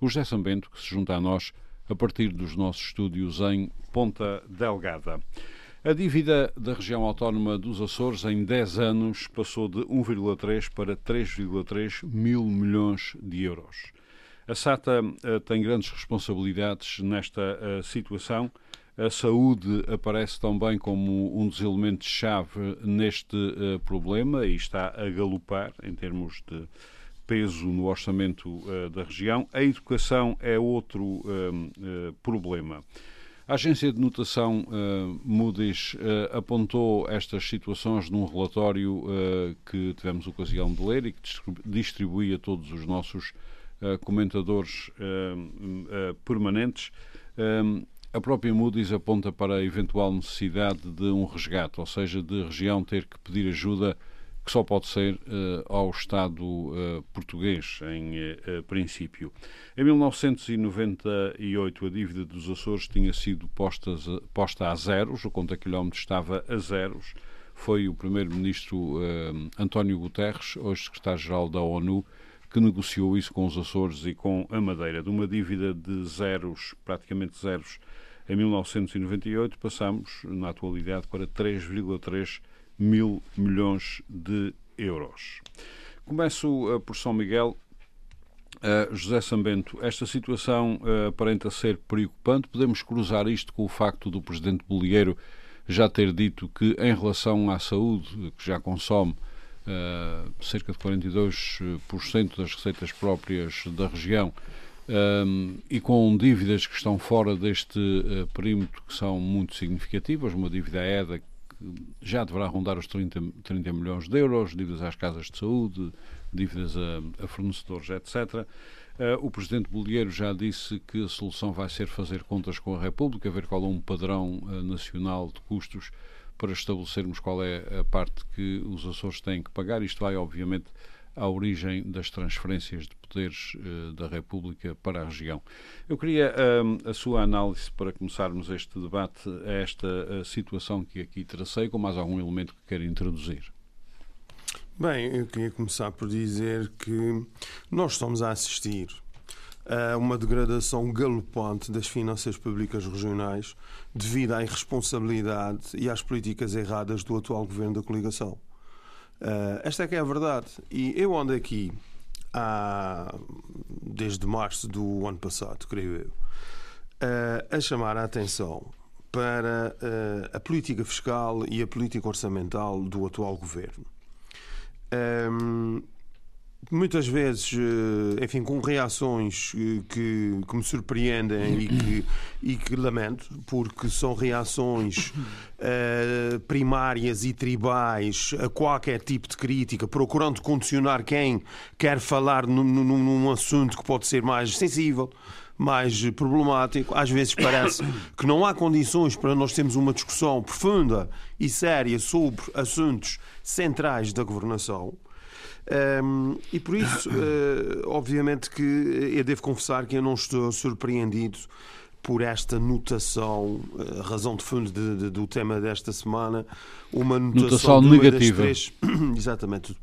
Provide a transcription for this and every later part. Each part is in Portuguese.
O José Sambento, que se junta a nós a partir dos nossos estúdios em Ponta Delgada. A dívida da região autónoma dos Açores em 10 anos passou de 1,3 para 3,3 mil milhões de euros. A SATA uh, tem grandes responsabilidades nesta uh, situação. A saúde aparece também como um dos elementos-chave neste uh, problema e está a galopar em termos de peso no orçamento da região. A educação é outro problema. A agência de notação uh, Moody's uh, apontou estas situações num relatório uh, que tivemos ocasião de ler e que distribui a todos os nossos comentadores permanentes. a própria Moody's aponta para a eventual necessidade de um resgate, ou seja, de a região ter que pedir ajuda que só pode ser uh, ao Estado uh, português, em uh, princípio. Em 1998, a dívida dos Açores tinha sido postas, posta a zeros, o conta quilómetro estava a zeros. Foi o primeiro-ministro António Guterres, hoje secretário-geral da ONU, que negociou isso com os Açores e com a Madeira. De uma dívida de zeros, praticamente zeros, em 1998, passamos, na atualidade, para 3,3 mil milhões de euros. Começo uh, por São Miguel. Uh, José Sambento, esta situação uh, aparenta ser preocupante. Podemos cruzar isto com o facto do presidente Bolieiro já ter dito que, em relação à saúde, que já consome uh, cerca de 42% das receitas próprias da região, um, e com dívidas que estão fora deste perímetro que são muito significativas, uma dívida EDA já deverá rondar os 30, 30 milhões de euros, dívidas às casas de saúde, dívidas a, a fornecedores, etc. Uh, eh, o Presidente Bolieiro já disse que a solução vai ser fazer contas com a República, ver qual é um padrão uh, nacional de custos para estabelecermos qual é a parte que os Açores têm que pagar. Isto vai, obviamente, à origem das transferências de poderes uh, da República para a região. Eu queria uh, a sua análise para começarmos este debate a esta a situação que aqui tracei, com mais algum elemento que quer introduzir. Bem, eu queria começar por dizer que nós estamos a assistir a uma degradação galopante das finanças públicas regionais devido à irresponsabilidade e às políticas erradas do atual governo da coligação. Uh, esta é que é a verdade. E eu ando aqui há, desde março do ano passado, creio eu, uh, a chamar a atenção para uh, a política fiscal e a política orçamental do atual governo. Um, muitas vezes, eh, enfim, com reações eh, que, que me surpreendem e que, e que lamento, porque são reações uh, primárias e tribais a qualquer tipo de crítica, procurando condicionar quem quer falar num, num, num assunto que pode ser mais sensível mais problemático. Às vezes parece que não há condições para nós termos uma discussão profunda e séria sobre assuntos centrais da governação. Um, e por isso, uh, obviamente que eu devo confessar que eu não estou surpreendido por esta notação, a razão de fundo de, de, do tema desta semana, uma notação, notação negativa. Três, exatamente,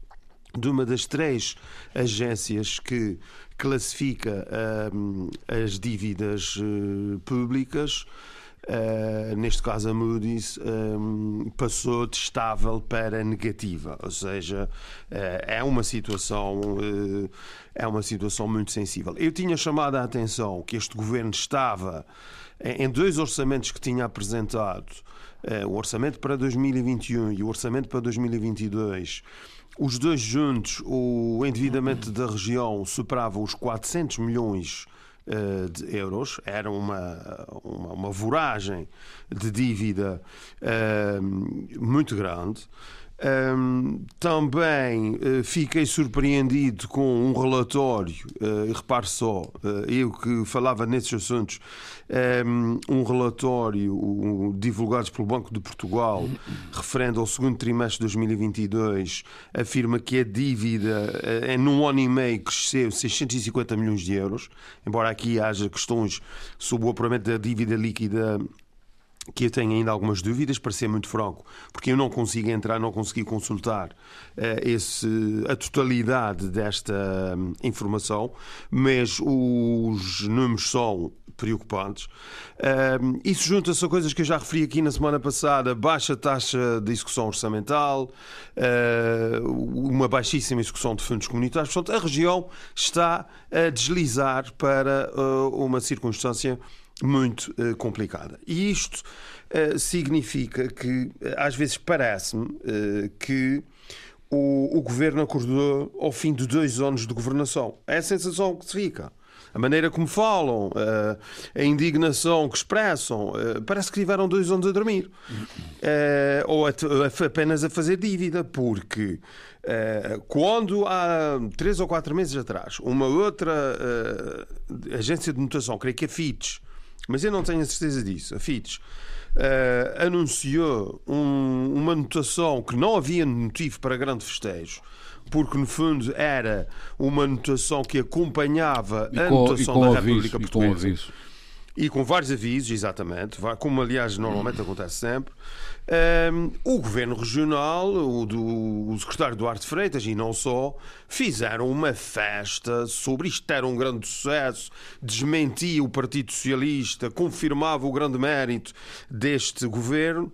de uma das três agências que classifica um, as dívidas uh, públicas Uh, neste caso a Moody's, um, ehm, passou de estável para negativa, ou seja, uh, é uma situação uh, é uma situação muito sensível. Eu tinha chamado a atenção que este governo estava em dois orçamentos que tinha apresentado, o orçamento para 2021 e o orçamento para 2022. Os dois juntos, o endividamento da região superava os 400 milhões eh, de euros, era uma, uma, uma voragem de dívida uh, muito grande. Um, também uh, fiquei surpreendido com um relatório, uh, repare só, uh, eu que falava nesses assuntos, um, um relatório um, divulgado pelo Banco de Portugal, referendo ao segundo trimestre de 2022, afirma que a dívida uh, num ano e meio cresceu 650 milhões de euros, embora aqui haja questões sobre o apuramento da dívida líquida que eu tenho ainda algumas dúvidas, para ser muito franco, porque eu não consigo entrar, não consegui consultar uh, esse, a totalidade desta um, informação, mas os números são preocupantes. Uh, isso junta-se a coisas que eu já referi aqui na semana passada: baixa taxa de execução orçamental, uh, uma baixíssima execução de fundos comunitários. Portanto, a região está a deslizar para uma circunstância muito uh, complicada. E isto uh, significa que, eh, às vezes, parece-me uh, que o, o, governo acordou ao fim de dois anos de governação. É a sensação que se fica. A maneira como falam, a indignação que expressam, parece que tiveram dois anos a dormir. ou a, apenas a fazer dívida, porque quando há três ou quatro meses atrás, uma outra agência de notação, creio que a Fitch, mas eu não tenho a certeza disso. A Fitch uh, anunciou um, uma notação que não havia motivo para grande festejo, porque no fundo era uma notação que acompanhava e a com, notação da República Portuguesa. E com, e com vários avisos, exatamente, como aliás normalmente acontece sempre. Um, o governo regional, o do o secretário Duarte Freitas e não só, fizeram uma festa sobre isto. Era um grande sucesso, desmentia o Partido Socialista, confirmava o grande mérito deste governo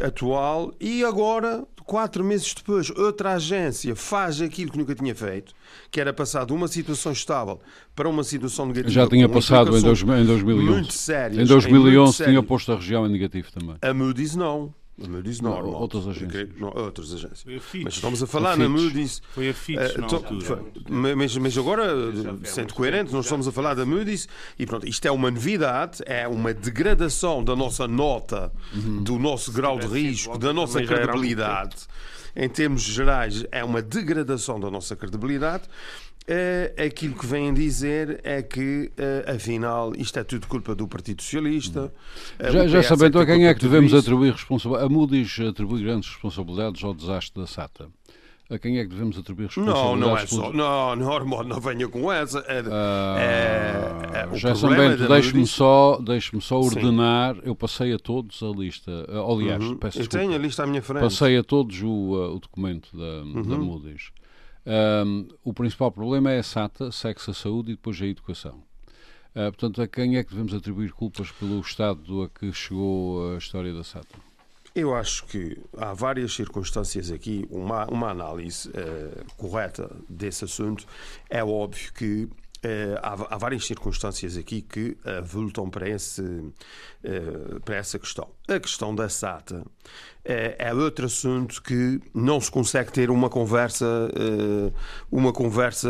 atual e agora, quatro meses depois, outra agência faz aquilo que nunca tinha feito, que era passar de uma situação estável para uma situação negativa. Já tinha passado em, dois, em 2011. Muito sérias, em 2011 tinha posto a região em negativo também. A Moody's não. A Moody's não, não outras agências. Não, outras agências. Mas estamos a falar a na Moody's. Foi a Fitch uh, to, mas, mas agora, sendo coerente, nós estamos a falar da Moody's e pronto, isto é uma novidade, é uma degradação da nossa nota, uhum. do nosso grau de risco, da nossa credibilidade. Em termos gerais, é uma degradação da nossa credibilidade. Uh, aquilo que vêm dizer é que, uh, afinal, isto é tudo culpa do Partido Socialista. Uh, já, já sabendo então a quem é que devemos atribuir responsabilidade. A Moody's atribui grandes responsabilidades ao desastre da SATA. A quem é que devemos atribuir responsabilidades? Não, não é só. Não, não, não venha com essa. É, é, é, já sabendo, deixe-me só, deixe só ordenar. Sim. Eu passei a todos a lista. Aliás, uhum. peço Eu tenho a lista à minha frente. Passei a todos o, o documento da, uhum. da Moody's. Um, o principal problema é a SATA, sexo, a saúde e depois a educação. Uh, portanto, a quem é que devemos atribuir culpas pelo estado a que chegou a história da SATA? Eu acho que há várias circunstâncias aqui. Uma, uma análise uh, correta desse assunto é óbvio que há, há, várias circunstâncias aqui que voltam para, esse, uh, para essa questão. A questão da SATA é outro assunto que não se consegue ter uma conversa, uma conversa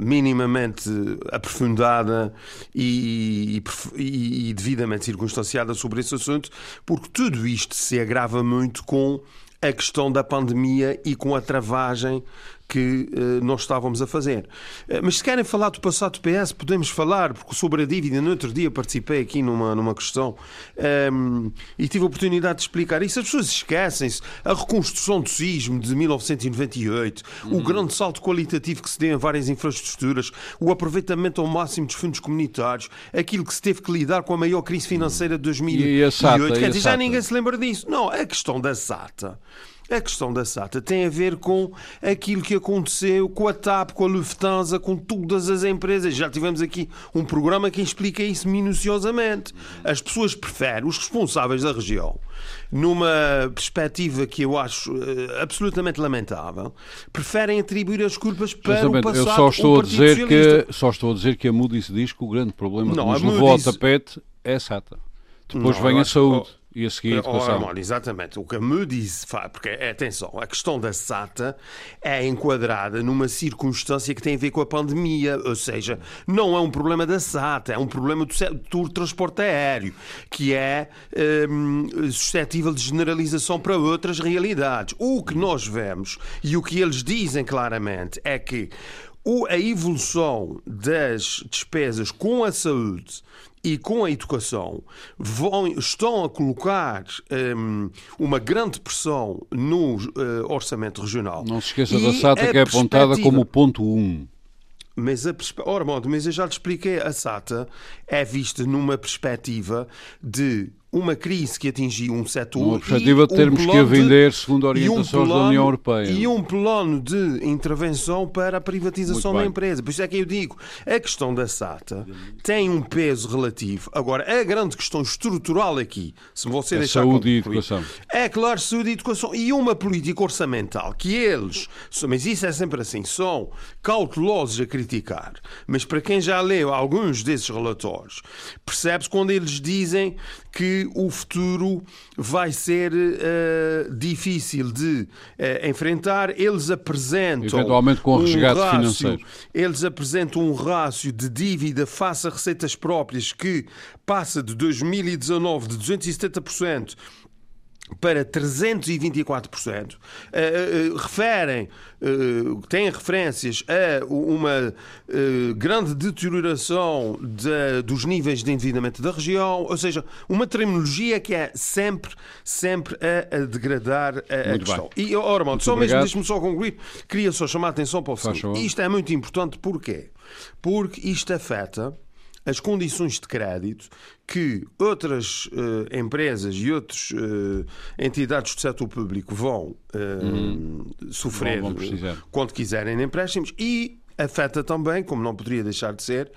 minimamente aprofundada e, e, e devidamente circunstanciada sobre esse assunto, porque tudo isto se agrava muito com a questão da pandemia e com a travagem que uh, nós estávamos a fazer. Uh, mas se querem falar do passado do PS, podemos falar, porque sobre a dívida, no outro dia participei aqui numa, numa questão um, ehm, e tive a oportunidade de explicar isso. As pessoas esquecem-se a reconstrução do sismo de 1928, uhum. o grande salto qualitativo que se deu em várias infraestruturas, o aproveitamento ao máximo dos fundos comunitários, aquilo que se teve que lidar com a maior crise financeira de 2008. E a SATA, Quer dizer, já ninguém se lembra disso. Não, a questão da SATA a questão da SATA tem a ver com aquilo que aconteceu com a TAP, com a Lufthansa, com todas as empresas. Já tivemos aqui um programa que explica isso minuciosamente. As pessoas preferem, os responsáveis da região, numa perspectiva que eu acho uh, absolutamente lamentável, preferem atribuir as culpas para o passado. Eu só estou, a dizer que, só estou a dizer que a Moody's diz que o grande problema Não, que nos levou ao tapete é a SATA. Depois Não, vem a saúde. E a seguir a educação. Oh, exatamente. O Moody's faz, porque atenção, a questão da SATA é enquadrada numa circunstância que tem a ver com a pandemia, ou seja, não é um problema da SATA, é um problema do setor transporte aéreo, que é hum, suscetível de generalização para outras realidades. O que nós vemos e o que eles dizem claramente é que a evolução das despesas com a saúde e com a educação vão, estão a colocar um, uma grande pressão no uh, orçamento regional. Não se esqueça e da SATA que é apontada como ponto 1. Um. Mas a Ora, mas eu já te expliquei, a SATA é vista numa perspectiva de uma crise que atingiu um setor. Uma perspectiva de termos um que a vender segundo orientações um plano, da União Europeia. E um plano de intervenção para a privatização da empresa. Por isso é que eu digo, a questão da SATA tem um peso relativo. Agora, a grande questão estrutural aqui, se você é deixar saúde e educação. É claro, saúde e educação. E uma política orçamental que eles, mas isso é sempre assim, são cautelosos a criticar. Mas para quem já leu alguns desses relatórios, percebe-se quando eles dizem que o futuro vai ser uh, difícil de uh, enfrentar. Eles apresentam. Eventualmente com o resgate um rácio, financeiro. Eles apresentam um rácio de dívida face a receitas próprias que passa de 2019 de 270% para 324%, uh, uh, referem, uh, têm referências a uma uh, grande deterioração de, dos níveis de endividamento da região, ou seja, uma terminologia que é sempre, sempre a, a degradar a, a questão. Bem. E, ora, mano, só obrigado. mesmo, deixe-me só concluir, queria só chamar a atenção para o seguinte. Isto é muito importante, porquê? Porque isto afeta as condições de crédito que outras uh, empresas e outras uh, entidades do setor público vão uh, uhum. sofrer vão, vão quando quiserem empréstimos e afeta também, como não poderia deixar de ser,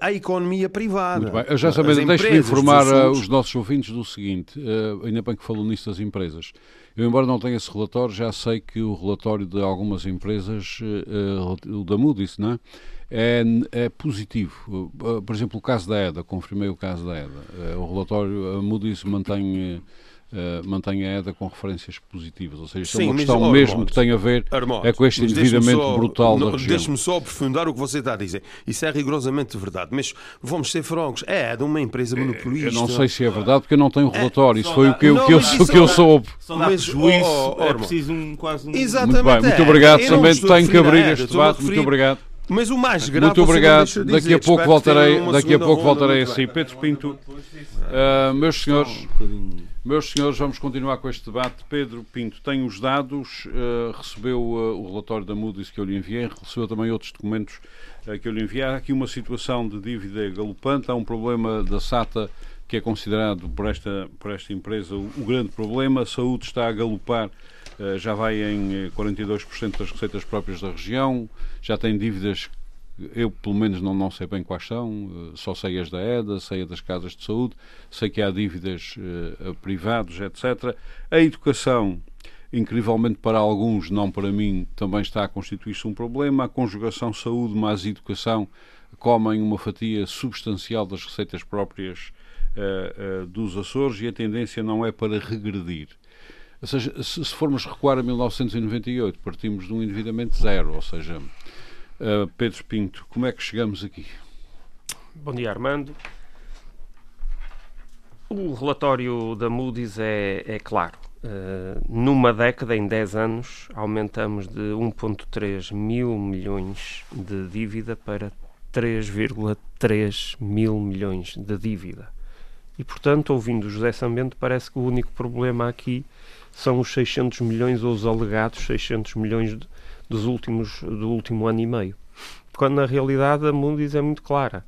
a economia privada. Muito bem. Eu já sabia, deixe-me informar os nossos ouvintes do seguinte, ainda bem que falou nisso das empresas. Eu, embora não tenha esse relatório, já sei que o relatório de algumas empresas, o da Moody's, não é? É, é positivo. Uh, por exemplo, o caso da EDA, confirmei o caso da EDA. Uh, o relatório, a Moody's mantém. Uh, mantém a EDA com referências positivas, ou seja, isto Sim, é uma questão mas, mesmo que tem a ver é com este endividamento só, brutal não, da região. Deixe-me só aprofundar o que você está a dizer. Isso é rigorosamente verdade, mas vamos ser francos, é EDA uma empresa monopolista. Eu não sei se é verdade porque eu não tenho o relatório, é, isso foi o que, não, que, eu, o que eu soube. Só dá mas, juízo, oh, oh, é preciso um, quase um... Exatamente. Muito bem, muito obrigado, também tenho que abrir este debate, muito obrigado. Mas o mais grave Muito obrigado. Dizer, daqui a pouco voltarei, daqui a pouco voltarei a si. Pedro Pinto, uh, meus senhores, meus senhores, vamos continuar com este debate. Pedro Pinto tem os dados, uh, recebeu uh, o relatório da Moody's que eu lhe enviei, recebeu também outros documentos que eu lhe enviei. Há aqui uma situação de dívida galopante, há um problema da SATA que é considerado por esta, por esta empresa o, o grande problema. A saúde está a galopar já vai em 42% eh, das receitas próprias da região, já tem dívidas eu pelo menos não, não sei bem quais são, eh, só sei as da EDA, sei as das casas de saúde, sei que há dívidas uh, a privados, etc. A educação, incrivelmente para alguns, não para mim, também está a constituir-se um problema. A conjugação saúde mais educação comem uma fatia substancial das receitas próprias uh, uh, dos Açores e a tendência não é para regredir. Ou seja, se, se formos recuar a 1998, partimos de um endividamento zero, ou seja, uh, Pedro Pinto, como é que chegamos aqui? Bom dia, Armando. O relatório da Moody's é, é claro. Uh, numa década, em 10 anos, aumentamos de 1,3 mil milhões de dívida para 3,3 mil milhões de dívida. E, portanto, ouvindo José Sambento, parece que o único problema aqui são os 600 milhões ou os alegados 600 milhões dos últimos, do último ano e meio. Quando na realidade a Moody's é muito clara.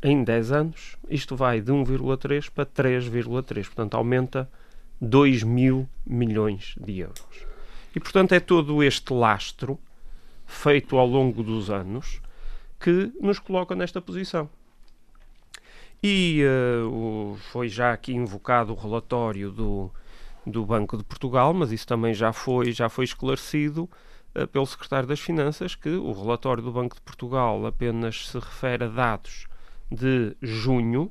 Em 10 anos, isto vai de 1,3 para 3,3. Portanto, aumenta 2 mil milhões de euros. E, portanto, é todo este lastro feito ao longo dos anos que nos coloca nesta posição. E uh, foi já aqui invocado o relatório do, do Banco de Portugal, mas isso também já foi, já foi esclarecido uh, pelo Secretário das Finanças, que o relatório do Banco de Portugal apenas se refere a dados de junho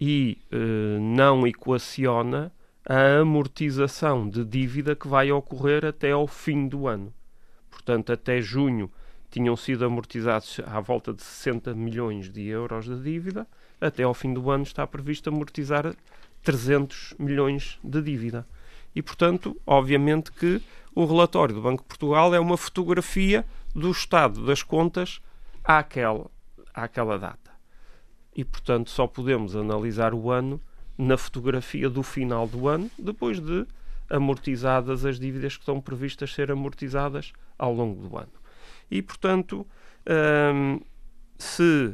e uh, não equaciona a amortização de dívida que vai ocorrer até ao fim do ano. Portanto, até junho tinham sido amortizados à volta de 60 milhões de euros de dívida, até ao fim do ano está previsto amortizar 300 milhões de dívida. E, portanto, obviamente que o relatório do Banco de Portugal é uma fotografia do estado das contas àquela, àquela data. E, portanto, só podemos analisar o ano na fotografia do final do ano, depois de amortizadas as dívidas que estão previstas ser amortizadas ao longo do ano. E, portanto, hum, se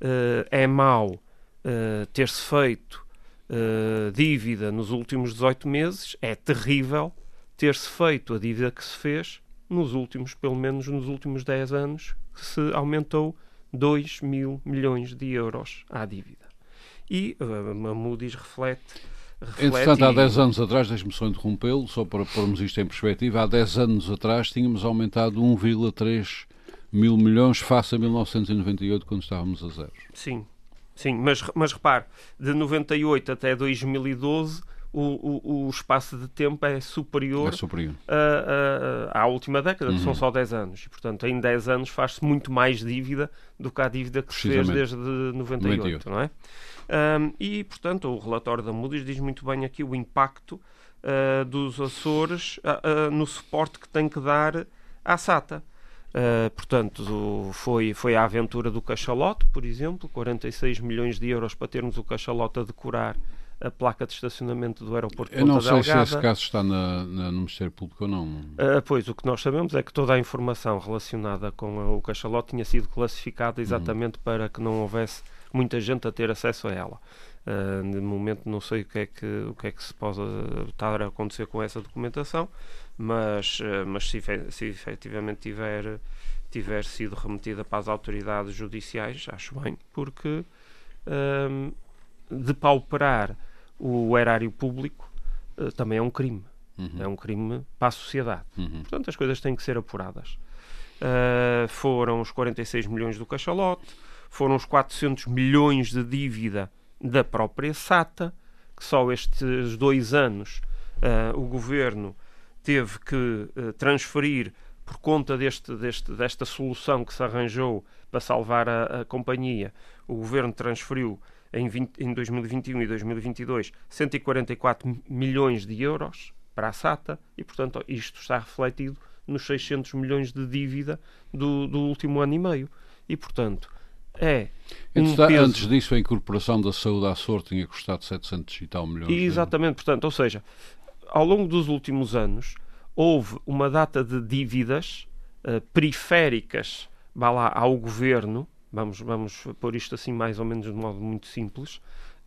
uh, é mau uh, ter-se feito uh, dívida nos últimos 18 meses, é terrível ter-se feito a dívida que se fez nos últimos, pelo menos nos últimos 10 anos, que se aumentou 2 mil milhões de euros à dívida. E a Moody's reflete Entretanto, há 10 anos atrás, deixe-me só interrompê-lo, só para pormos isto em perspectiva, há 10 anos atrás tínhamos aumentado 1,3 mil milhões face a 1998, quando estávamos a zero. Sim, sim, mas, mas repare, de 98 até 2012 o, o, o, espaço de tempo é superior, é superior. A, a, à última década, que uhum. são só 10 anos. E, portanto, em 10 anos faz-se muito mais dívida do que a dívida que se fez desde 98, 98. não é? Um, e, portanto, o relatório da Moody's diz muito bem aqui o impacto uh, dos Açores uh, uh, no suporte que tem que dar à SATA. Portanto, foi, foi a aventura do cachalote, por exemplo, 46 milhões de euros para termos o cachalote a decorar a placa de estacionamento do aeroporto de Eu não sei Delgada. se esse caso está na, na, no Ministério Público ou não. Uh, pois, o que nós sabemos é que toda a informação relacionada com a, o cachalote tinha sido classificada exatamente uhum. para que não houvesse muita gente a ter acesso a ela. Uh, de momento não sei o que é que, o que, é que se pode estar a acontecer com essa documentação, mas, uh, mas se, se efetivamente tiver, tiver sido remetida para as autoridades judiciais, acho bem, porque uh, depauperar o erário público uh, também é um crime. Uhum. É um crime para a sociedade. Uhum. Portanto, as coisas têm que ser apuradas. Uh, foram os 46 milhões do cachalote, foram os 400 milhões de dívida da própria SATA, que só estes dois anos uh, o governo teve que uh, transferir por conta deste, deste, desta solução que se arranjou para salvar a, a companhia. O governo transferiu em, 20, em 2021 e 2022 144 milhões de euros para a SATA e, portanto, isto está refletido nos 600 milhões de dívida do, do último ano e meio. E, portanto, é. Um peso... Antes disso, a incorporação da saúde à sorte tinha custado 700 e tal milhões. E, exatamente, portanto, ou seja, ao longo dos últimos anos houve uma data de dívidas uh, periféricas vá lá, ao governo, vamos, vamos pôr isto assim mais ou menos de modo muito simples,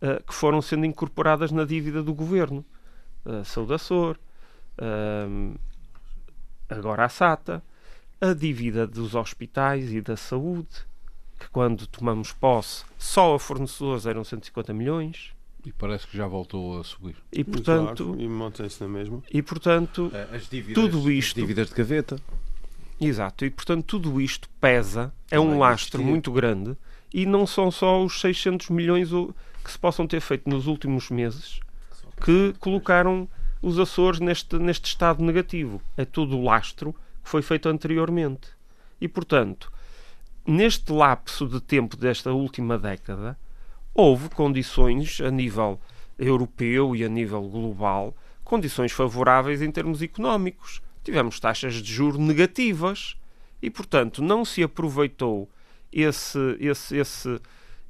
uh, que foram sendo incorporadas na dívida do governo. Uh, saúde à SOR, uh, agora a SATA, a dívida dos hospitais e da saúde, que quando tomamos posse, só a fornecedores eram 150 milhões. E parece que já voltou a subir. E portanto, claro, e mantém-se na mesma. E portanto, as dívidas, tudo isto, as dívidas de gaveta. Exato, e portanto tudo isto pesa, é um lastro muito grande e não são só os 600 milhões que se possam ter feito nos últimos meses que colocaram os Açores neste, neste estado negativo. É tudo o lastro que foi feito anteriormente. E portanto, neste lapso de tempo desta última década, houve condições a nível europeu e a nível global, condições favoráveis em termos económicos. Tivemos taxas de juros negativas e, portanto, não se aproveitou esse, esse, esse,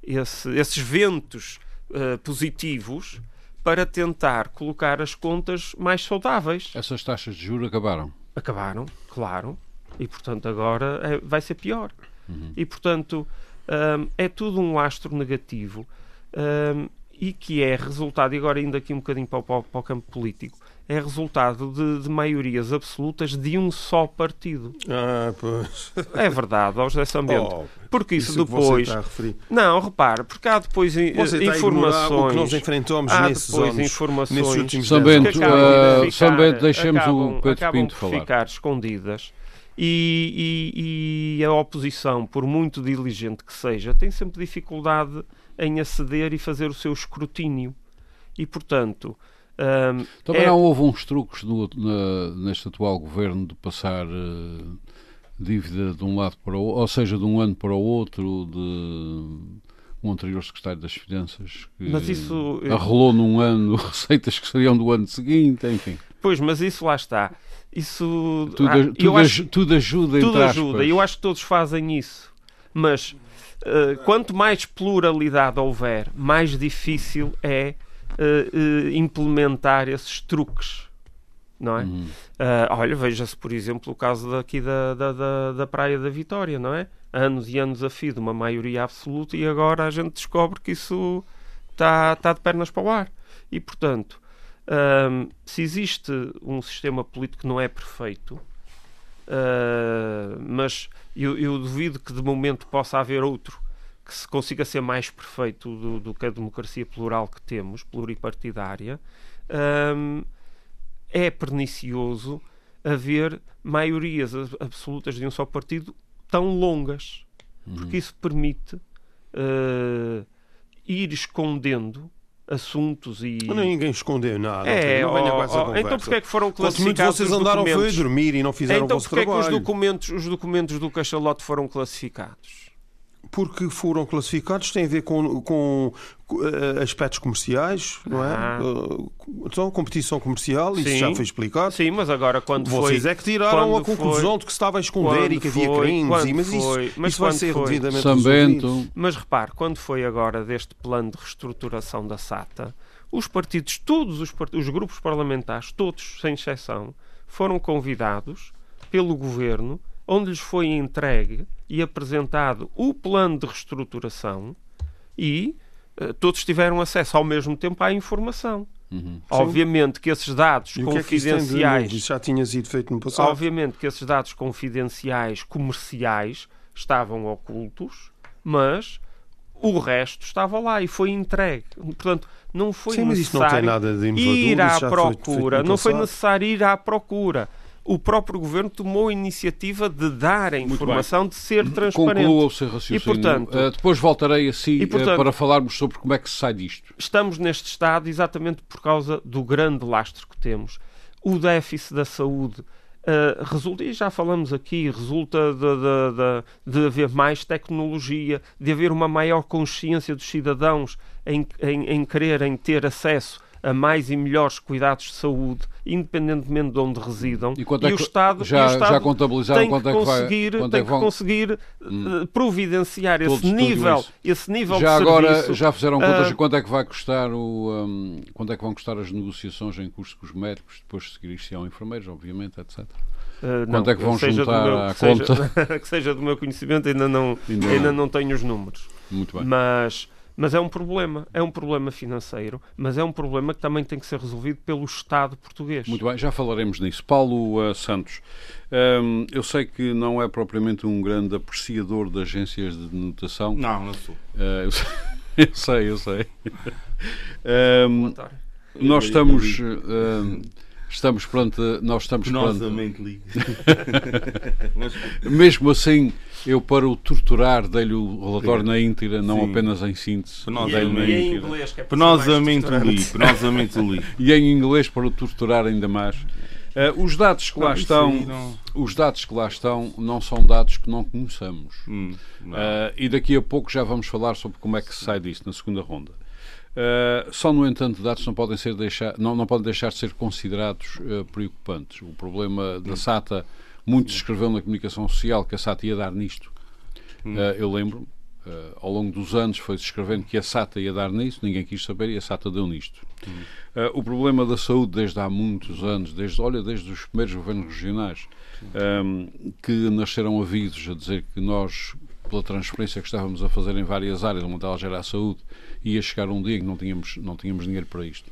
esse esses ventos uh, positivos para tentar colocar as contas mais saudáveis. Essas taxas de juros acabaram? Acabaram, claro. E, portanto, agora é, vai ser pior. Uhum. E, portanto, um, é tudo um astro negativo um, e que é resultado, e agora indo aqui um bocadinho para o, para o campo político, é resultado de, de, maiorias absolutas de um só partido. Ah, pois. É verdade, ao José Sambento. Oh, porque isso, isso depois. Não, repare, porque há depois você informações. O que nós enfrentamos há nesses depois anos, informações. Nesses Sambento, uh, Sambento, deixemos o Pedro Pinto falar. ficar escondidas E, e, e, a oposição, por muito diligente que seja, tem sempre dificuldade em aceder e fazer o seu escrutínio. E, portanto. Um, Também é... não houve uns truques no, na, neste atual governo de passar uh, dívida de um lado para o outro, ou seja, de um ano para o outro, de um anterior secretário das Finanças que mas isso, arrolou num ano receitas que seriam do ano seguinte, enfim. Pois, mas isso lá está. Isso tudo, ah, tudo, acho, tudo ajuda, tudo ajuda. Eu acho que todos fazem isso, mas uh, quanto mais pluralidade houver, mais difícil é uh, uh, implementar esses truques não é? Uhum. Uh, olha, veja-se, por exemplo, o caso daqui da, da, da, da, Praia da Vitória, não é? Anos e anos a fio de uma maioria absoluta e agora a gente descobre que isso está tá de pernas para o ar. E, portanto, um, se existe um sistema político que não é perfeito, uh, mas eu, eu, duvido que de momento possa haver outro que se consiga ser mais perfeito do, do que a democracia plural que temos, pluripartidária, um, é pernicioso haver maiorias absolutas de um só partido tão longas, porque uhum. isso permite uh, ir escondendo assuntos e. Mas ninguém escondeu nada. É, não venha com essa oh, Então porquê é que foram classificados vocês andaram foi a dormir e não fizeram então, o vosso trabalho? Então porquê é que os documentos, os documentos do cachalote foram classificados? Porque foram classificados, tem a ver com, com, eh, aspectos comerciais, não é? Ah. Então, competição comercial, Sim. isso já foi explicado. Sim, mas agora quando Vocês foi, é que tiraram a conclusão foi, de que se estava a esconder e que havia foi, crimes, mas foi, isso, mas isso vai ser foi, devidamente Sambento. Mas repare, quando foi agora deste plano de reestruturação da SATA, os partidos, todos os, os grupos parlamentares, todos, sem exceção, foram convidados pelo governo, onde lhes foi entregue e apresentado o plano de reestruturação e uh, todos tiveram acesso ao mesmo tempo à informação. Uhum. Obviamente que esses dados e confidenciais. Que é que já tinha sido feito no passado. Obviamente que esses dados confidenciais comerciais estavam ocultos, mas o resto estava lá e foi entregue. Portanto, não foi Sim, necessário não ir à procura. Não foi necessário ir à procura o próprio governo tomou a iniciativa de dar a informação, de ser transparente. Conclua o seu raciocínio. E, portanto, uh, depois voltarei a si e, portanto, uh, para falarmos sobre como é que se sai disto. Estamos neste estado exatamente por causa do grande lastro que temos. O déficit da saúde Uh, resulta, e já falamos aqui, resulta de, de, de, de, haver mais tecnologia, de haver uma maior consciência dos cidadãos em, em, em quererem ter acesso a mais e melhores cuidados de saúde, independentemente de onde residam. E, quanto é que, o Estado, já, o Estado já contabilizaram tem quanto é que conseguir, vai, tem é que, que conseguir hum. Eh, providenciar Todos, esse nível, esse nível já de agora serviço. já fizeram contas uh, de quanto é que vai custar o um, quanto é que vão custar as negociações em curso com os médicos, depois de seguir isto aos enfermeiros, obviamente, etc. Uh, quanto não, é que vão juntar meu, à conta? Seja, que seja do meu conhecimento, ainda não, ainda, ainda não tenho os números. Muito bem. Mas mas é um problema, é um problema financeiro, mas é um problema que também tem que ser resolvido pelo Estado português. Muito bem, já falaremos nisso. Paulo uh, Santos, um, eu sei que não é propriamente um grande apreciador de agências de notação. Não, não sou. Uh, eu, sei, eu sei. um, nós estamos. Uh, estamos perante. Nós estamos Penosamente perante... Mesmo assim, eu, para o torturar, dei-lhe o relatório na íntegra, não Sim. apenas em síntese. Penosamente, e em inglês, que é penosamente li. Penosamente li. e em inglês, para o torturar ainda mais. Uh, os dados que lá estão, não... os dados que lá estão, não são dados que não conheçamos. Hum, não. Uh, e daqui a pouco já vamos falar sobre como é que se sai disso na segunda ronda. Uh, só, no entanto, dados não podem, ser deixar, não, não podem deixar de ser considerados uh, preocupantes. O problema da hum. SATA muito se escreveu na comunicação social que a SATA ia dar nisto. Uh, eu lembro, ao longo dos anos foi-se escrevendo que a SATA ia dar nisso, ninguém quis saber e a SATA deu nisto. Hum. O problema da saúde desde há muitos anos, desde, olha, desde os primeiros governos regionais, um, que nasceram avisos a dizer que nós, pela transferência que estávamos a fazer em várias áreas, uma delas era a saúde, ia chegar um dia em que não tínhamos, não tínhamos dinheiro para isto.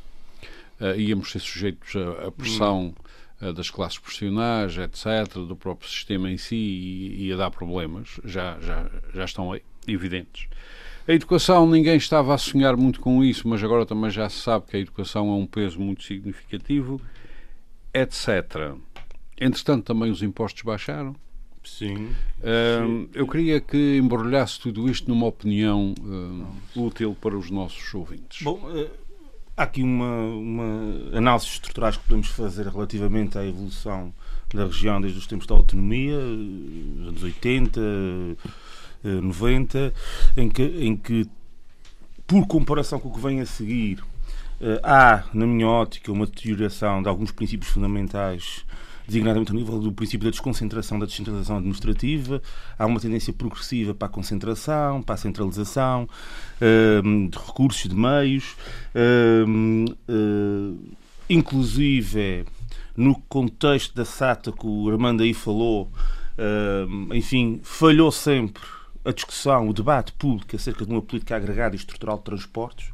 íamos ser sujeitos à pressão eh, das classes profissionais, etc., do próprio sistema em si e, e a dar problemas, já, já, já estão evidentes. A educação, ninguém estava a sonhar muito com isso, mas agora também já se sabe que a educação é um peso muito significativo, etc. Entretanto, também os impostos baixaram, Sim. Uh, eu queria que embrulhasse tudo isto numa opinião uh, útil para os nossos ouvintes. Bom, uh, há aqui uma, uma análise estruturais que podemos fazer relativamente à evolução da região desde os tempos da autonomia, os anos 80, 90, em que, em que, por comparação com o que vem a seguir, há, na minha ótica, uma deterioração de alguns princípios fundamentais designadamente ao nível do princípio da desconcentração, da descentralização administrativa. Há uma tendência progressiva para a concentração, para a centralização ehm, de recursos, de meios, ehm, eh, inclusive no contexto da SATA que o Armando aí falou, ehm, enfim, falhou sempre a discussão, o debate público acerca de uma política agregada e estrutural de transportes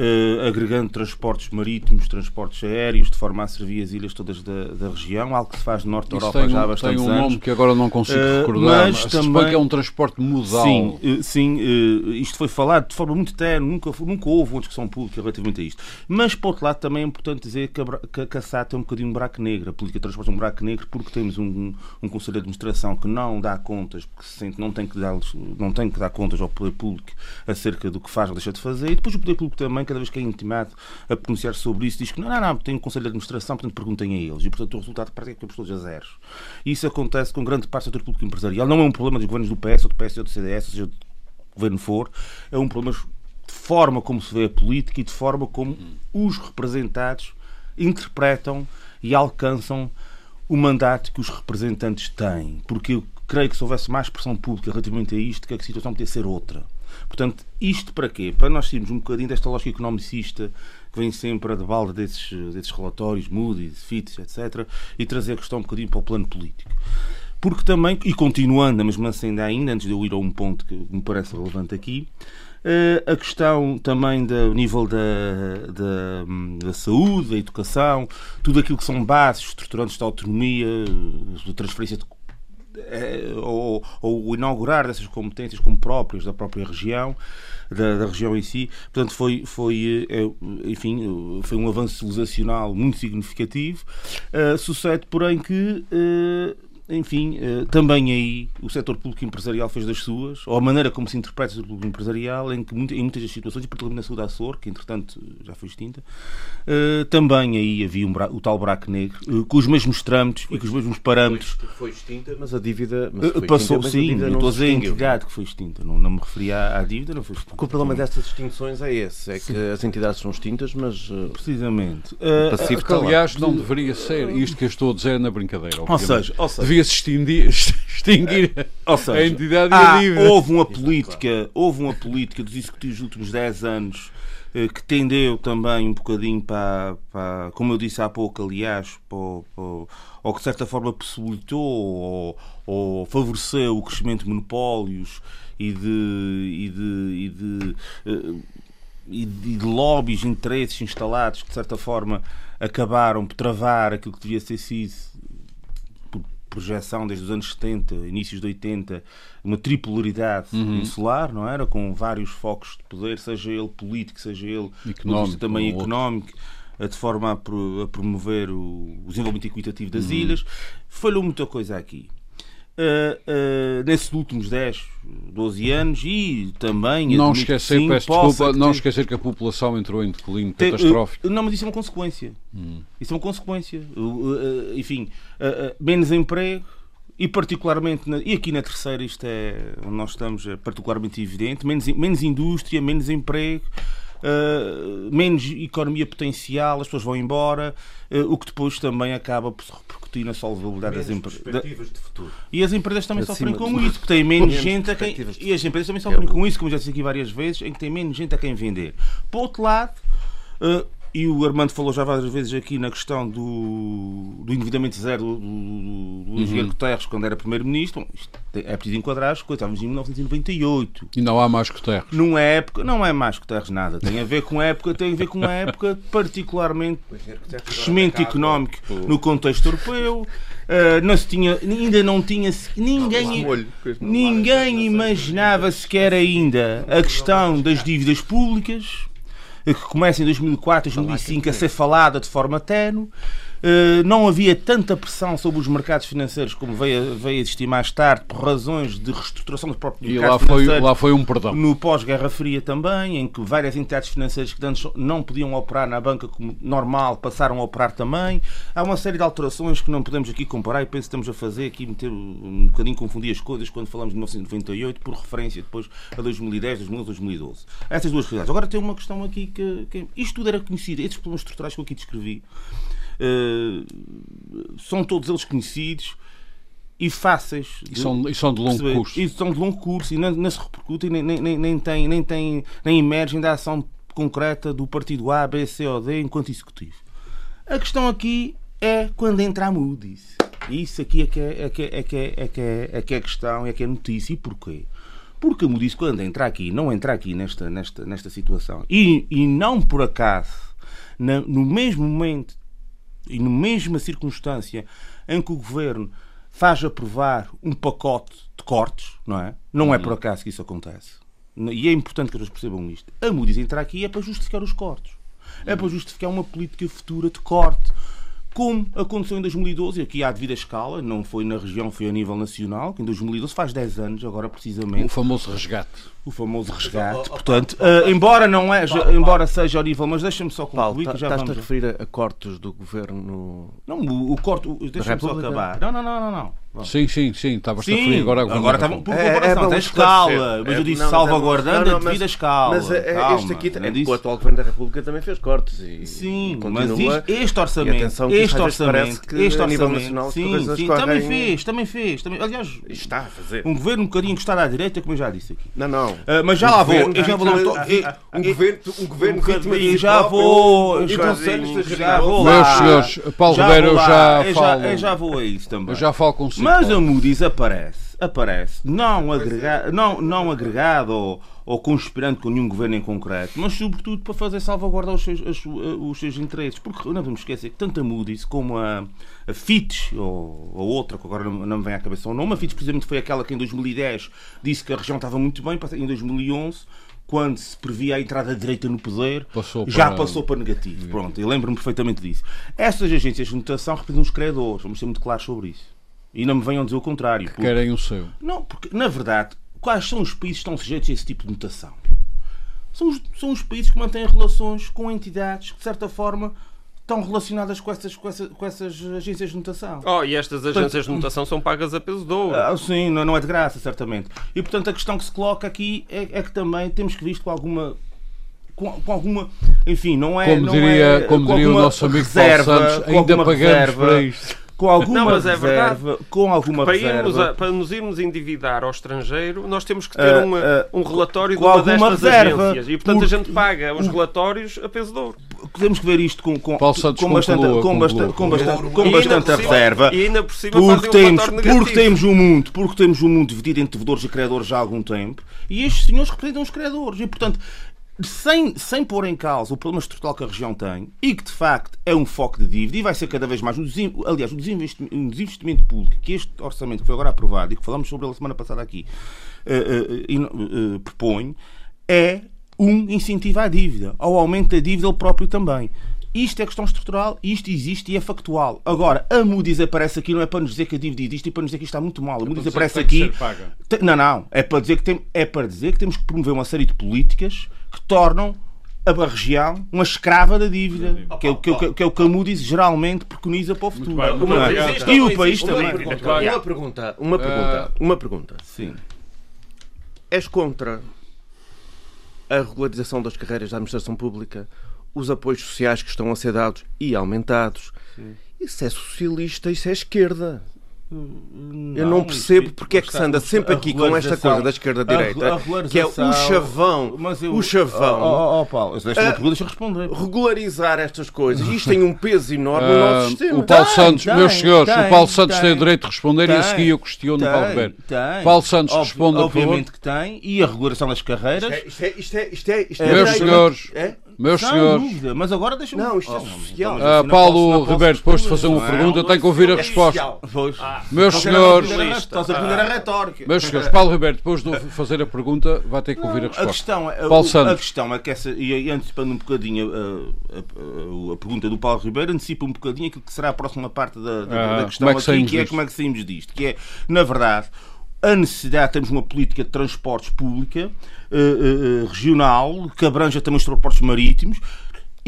uh, agregando transportes marítimos, transportes aéreos, de forma a servir as ilhas todas da, da região, algo que se faz no norte da Europa já há bastantes anos. Tem um nome que agora não consigo uh, recordar, mas, mas também que é um transporte modal. Sim, uh, sim isto foi falado de forma muito terna, nunca, nunca houve uma discussão pública relativamente a isto. Mas, por outro lado, também é importante dizer que a, que a SAT é um bocadinho um buraco negro, a política de transporte é um buraco negro, porque temos um, um Conselho de Administração que não dá contas, porque se sente não tem que dar, não tem que dar contas ao poder público acerca do que faz ou deixa de fazer, e depois o poder público também, cada vez que é intimado a pronunciar sobre isso, diz que não, não, não, tem um Conselho de Administração, portanto perguntem a eles. E, portanto, o resultado parece que é todos a zeros. E isso acontece com grande parte do setor público empresarial. Não é um problema dos governos do PS, ou do PS ou do CDS, ou seja, do governo for, é um problema de forma como se vê a política e de forma como os representados interpretam e alcançam o mandato que os representantes têm. Porque eu creio que se houvesse mais pressão pública relativamente a isto, que a situação podia ser outra. Portanto, isto para quê? Para nós termos um bocadinho desta lógica economicista que vem sempre a de balda desses, desses relatórios, Moody's, Fitch, etc., e trazer a questão um bocadinho para o plano político. Porque também, e continuando, mas ainda ainda, antes de eu ir a um ponto que me parece relevante aqui, eh, a questão também do nível da, da, da, saúde, da educação, tudo aquilo que são bases estruturantes da autonomia, da transferência de ou, ou inaugurar dessas competências como próprias da própria região, da, da região em si. Portanto, foi, foi, é, enfim, foi um avanço civilizacional muito significativo. Uh, sucede, porém, que enfim, eh, também aí o setor público empresarial fez das suas, ou a maneira como se interpreta o setor público empresarial, em que em muitas das situações, e particularmente na saúde Açor, que entretanto já foi extinta, eh, também aí havia um, o tal buraco negro, eh, com os mesmos trâmites e com os mesmos parâmetros. Foi, foi extinta, mas a dívida. Mas Passou, extinta, sim, não estou a dizer a entidade que foi extinta, não, não me referia à dívida, não foi extinta. Porque o problema destas extinções é esse, é que sim. as entidades são extintas, mas. Precisamente. Uh, passivo que, aliás, não deveria ser isto que eu estou a dizer na brincadeira. Ou seja, ou seja devia-se extinguir extinguir Ou seja, a entidade há, e a dívida. Houve uma política, houve uma política dos executivos dos últimos 10 anos eh, que tendeu também um bocadinho para, para como eu disse há pouco, aliás, para, para, ou que de certa forma possibilitou ou, ou favoreceu o crescimento de monopólios e de, e de, e de, eh, e de, de lobbies, interesses instalados que de certa forma acabaram por travar aquilo que devia ter sido projeção desde os anos 70, inícios de 80, uma tripolaridade uhum. insular, não era? Com vários focos de poder, seja ele político, seja ele económico, também económico, outro. de forma a, promover o, desenvolvimento equitativo das uhum. ilhas. Falhou muita coisa aqui. Uh, uh, nesses últimos 10, 12 anos e também não esquecer, sim, peço desculpa, não esquecer que a população entrou em declínio te, catastrófico. Uh, não, mas isso é uma consequência. Hum. Isso é uma consequência. enfim, menos emprego e particularmente na, e aqui na terceira isto é onde nós estamos é particularmente evidente menos, menos indústria, menos emprego Uh, menos economia potencial, as pessoas vão embora, uh, o que depois também acaba por se repercutir na solvabilidade das empresas. de. E as empresas também Acima sofrem com isso, porque têm menos, menos gente a quem. E as empresas também sofrem com isso, como já disse aqui várias vezes, em que têm menos gente a quem vender. Por outro lado, uh, e o Armando falou já várias vezes aqui na questão do, do endividamento zero do, do, do Luís uhum. Guterres quando era Primeiro-Ministro. É preciso enquadrar as coisas. Estávamos em 1998. E não há mais Guterres. Não é época, não é mais Guterres nada. Tem a ver com época, tem a ver com uma época particularmente crescimento económico no contexto europeu. Uh, não se tinha, ainda não tinha ninguém, ninguém imaginava sequer ainda a questão das dívidas públicas que começa em 2004, 2005 a ser falada de forma tenue. Uh, não havia tanta pressão sobre os mercados financeiros como veio, veio a existir mais tarde, por razões de reestruturação dos próprios E mercados lá foi, lá foi um perdão. No pós-Guerra Fria também, em que várias entidades financeiras que antes não podiam operar na banca como normal passaram a operar também. Há uma série de alterações que não podemos aqui comparar e penso que estamos a fazer aqui, meter um bocadinho confundir as coisas quando falamos de 1998 por referência depois a 2010, 2011, 2012. Essas duas realidades. Agora tem uma questão aqui que, que isto tudo era conhecido, estes problemas estruturais que eu aqui descrevi Uh, são todos eles conhecidos e fáceis. E são, e são de longo perceber. curso. E são de longo curso e não, não se repercutem, nem, nem, nem, têm, nem, têm, nem emergem da ação concreta do partido A, B, C ou D enquanto executivo. A questão aqui é quando entra a Moody's. Isso aqui é que é, é, que é, é, que é, é, que é, é que é a questão, é que é notícia. E porquê? Porque a Moody's, quando entra aqui, não entra aqui nesta, nesta, nesta situação, e, e não por acaso, na, no mesmo momento e na mesma circunstância em que o governo faz aprovar um pacote de cortes, não é? Não é por acaso que isso acontece. E é importante que as pessoas percebam isto. A Moody's entrar aqui é para justificar os cortes. É para justificar uma política futura de corte. Como aconteceu em 2012, e aqui há devida escala, não foi na região, foi a nível nacional, que em 2012 faz 10 anos, agora precisamente. O famoso resgate. O famoso resgate. Portanto, uh, embora, não é, embora seja ao nível, mas deixa-me só concluir Paulo, que já estás vamos... a referir a cortes do governo... Não, o, o corte... Deixa-me só acabar. Não, não, não, não. não. Sim, sim, sim. Estavas a Sim, referir agora agora estava por É, é comparação, para tem esclarecer. escala, mas É, eu disse não, mas é- salvaguardando não, não, a devida mas- escala. Mas é- Calma, este aqui, é, disse- o atual Governo da República também fez cortes e Sim, e mas continua. este E orçamento, atenção que isto este orçamento, que este orçamento, sim, sim, correm- também fez, também fez, também, aliás, Está a fazer. um governo um bocadinho encostado à direita, como eu já disse aqui. Não, não. Ah, mas já lá vou, eu já vou um governo, um governo si já vou, e já- vou Meus senhores, Paulo Ribeiro, eu já falo- Eu já vou a isso também. Eu já falo consigo. Mas a. Moody's aparece, aparece, não, agrega, não, não agregado ou, ou conspirando com nenhum governo em concreto, mas sobretudo para fazer salvaguarda os seus, as- os seus interesses. Porque não vamos esquecer que tanto a Moody's como a, a Fitch, ou, ou outra, que agora não, não me vem à cabeça o nome, a Fitch precisamente foi aquela que em 2010 disse que a região estava muito bem, em 2011 quando se previa a entrada da direita no poder, Passou já para- passou para negativo. Pronto, eu lembro-me perfeitamente disso. Essas agências de notação representam os credores, vamos ser muito claros sobre isso. E não me venham dizer o contrário. porque- Querem o seu. não, porque, na verdade, quais são os países que estão sujeitos a esse tipo de mutação? São os, são os países que mantêm relações com entidades que, de certa forma, estão relacionadas com essas, com essas, com essas agências de notação. Oh, e estas agências de notação são pagas a peso de ouro. Ah, sim, não, não é de graça, certamente. E, portanto, a questão que se coloca aqui é, é que também temos que ver isto com alguma... Com, com alguma... Enfim, não é... Como não diria, é, como com diria o nosso amigo reserva, Paulo Santos, com ainda alguma pagamos reserva, para isto. Com alguma Não, mas é verdade. reserva, com alguma Para, irmos reserva. a- para nos irmos endividar ao estrangeiro, nós temos que ter Ah, uma- ah, um relatório de com uma alguma destas reserva, agências. E, portanto, porque- a gente paga os relatórios a peso de ouro. Temos que ver isto com, com, com bastante, conclua, com bastante, com bastante, com bastante reserva. E ainda por cima Porque um temos, negativo. porque temos um mundo, porque temos um mundo dividido entre devedores e credores já há algum tempo, e estes senhores representam os credores. E, portanto, sem, sem pôr em causa o problema estrutural que a região tem, e que de facto é um foco de dívida, e vai ser cada vez mais, aliás, o desinvestimento, público, que este orçamento que foi agora aprovado e que falamos sobre ele semana passada aqui, eh, e, eh, propõe, é um incentivo à dívida, ao aumento da dívida ele próprio também. Isto é questão estrutural, isto existe e é factual. Agora, a Moody's aparece aqui não é para nos dizer que a dívida existe e para nos dizer que isto está muito mal. A Moody's dizer aparece aqui. Não, não. É para, dizer que tem, é para dizer que temos que promover uma série de políticas tornam a região uma escrava da dívida, que é, o- que, que, que é o que a Moody's geralmente preconiza para o futuro. bem, Não é? E o país existe? também. Uma pergunta, uma pergunta, uma pergunta, uma pergunta. Sim. És contra a regularização das carreiras da administração pública, os apoios sociais que estão a ser dados e aumentados? Isso é socialista, isso é esquerda. Eu não percebo isto- porque é que se anda sempre aqui com esta coisa da esquerda-direita, que é o chavão, Mas eu- o chavão. Oh, oh, oh, Paulo, deixa-me Ah, pergunta, deixa eu responder. regularizar estas coisas. Isto tem um peso enorme no Ah, nosso sistema. o Paulo Tem, Santos, tem, meus senhores, tem, o Paulo Santos tem, tem. o direito de responder e a seguir eu questiono o Paulo Ribeiro. Paulo Santos, Obvi- responda, por favor. Obviamente que tem. E a regulação das carreiras. Isto é, isto é, isto é, isto é Meus direito. senhores, É? Meus Sem senhores. dúvida, mas agora deixa-me... Não, isto é Oh, social. então, Ah, assim, não Paulo posso- não posso Ribeiro, depois de fazer uma é? pergunta, tem que ouvir a resposta. social. Pois. Meus Estás a senhores, a- Estás a aprender a retórica. meus senhores, Paulo Ribeiro, depois de fazer a pergunta, vai ter que ouvir a A resposta. questão, é, Paulo o- Santos. a questão é que essa, e aí, antecipando um bocadinho a, a- a- a pergunta do Paulo Ribeiro, antecipa um bocadinho aquilo que será a próxima parte da, da- Ah, da questão como é que aqui, saímos que é disto? como é que saímos disto. Que é, na verdade, a necessidade de termos uma política de transportes pública, eh, eh, eh, regional, que abranja também os transportes marítimos,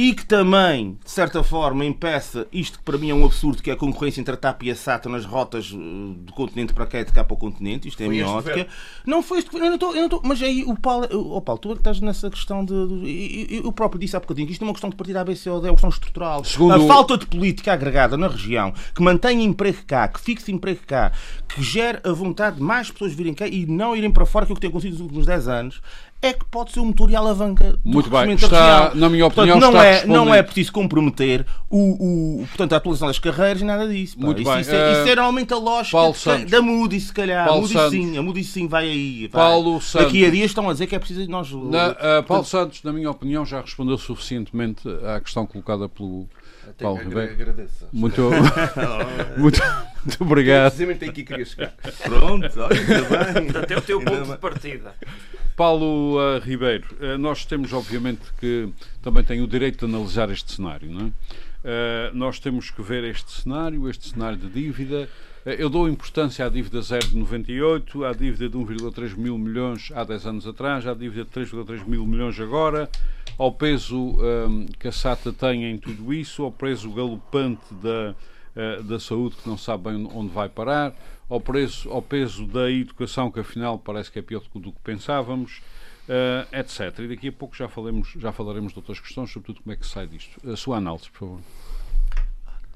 e que também, de certa forma, impeça isto que para mim é um absurdo, que é a concorrência entre a TAP e a SATA nas rotas eh, do continente para cá e de cá para o continente. Isto é a minha ótica. Não foi governo, eu não estou, eu não estou, mas aí o Paulo, oh Paulo, tu é que estás nessa questão de. de- eu- próprio disse há bocadinho que isto não é uma questão de partir ABC ou D, é uma questão estrutural. Segundo a o- falta de política agregada na região, que mantenha emprego cá, que fixe emprego cá, que gere a vontade de mais pessoas virem cá e não irem para fora, que é o que tem acontecido nos últimos 10 anos, é que pode ser o motor e a alavanca do Muito bem. Está, na minha Portanto, opinião, não, está é, não é preciso comprometer o, o, portanto, a atualização das carreiras e nada disso. pá. Muito isso, bem. Isso, é, isso Eh, é normalmente a lógica Santos. da Moody, se calhar. Paulo a Moody Santos. sim, a Moody sim vai aí. vai. Paulo Santos. Daqui a dias estão a dizer que é preciso nós. Na, ah, Paulo Santos, na minha opinião, já respondeu suficientemente à questão colocada pelo Paulo Ribeiro. Agradeço. Muito, muito, muito obrigado. Precisamente tem que queria chegar. Pronto, olha, ainda bem. Até o teu Ainda ponto bem. de partida. Paulo ah, Ribeiro, ah, nós temos, obviamente, que também tem o direito de analisar este cenário, não é? Ah, nós temos que ver este cenário, este cenário de dívida. Eu dou importância à dívida 0 de 98, à dívida de 1,3 mil milhões há 10 anos atrás, à dívida de 3,3 mil milhões agora, ao peso ah, que a SATA tem em tudo isso, ao peso galopante da, ah, da saúde que não sabe bem onde vai parar, ao, preço, ao peso da educação que afinal parece que é pior do que- pensávamos, eh, etc. E daqui a pouco já, falemos, já falaremos de outras questões, sobretudo como é que sai disto. A sua análise, por favor.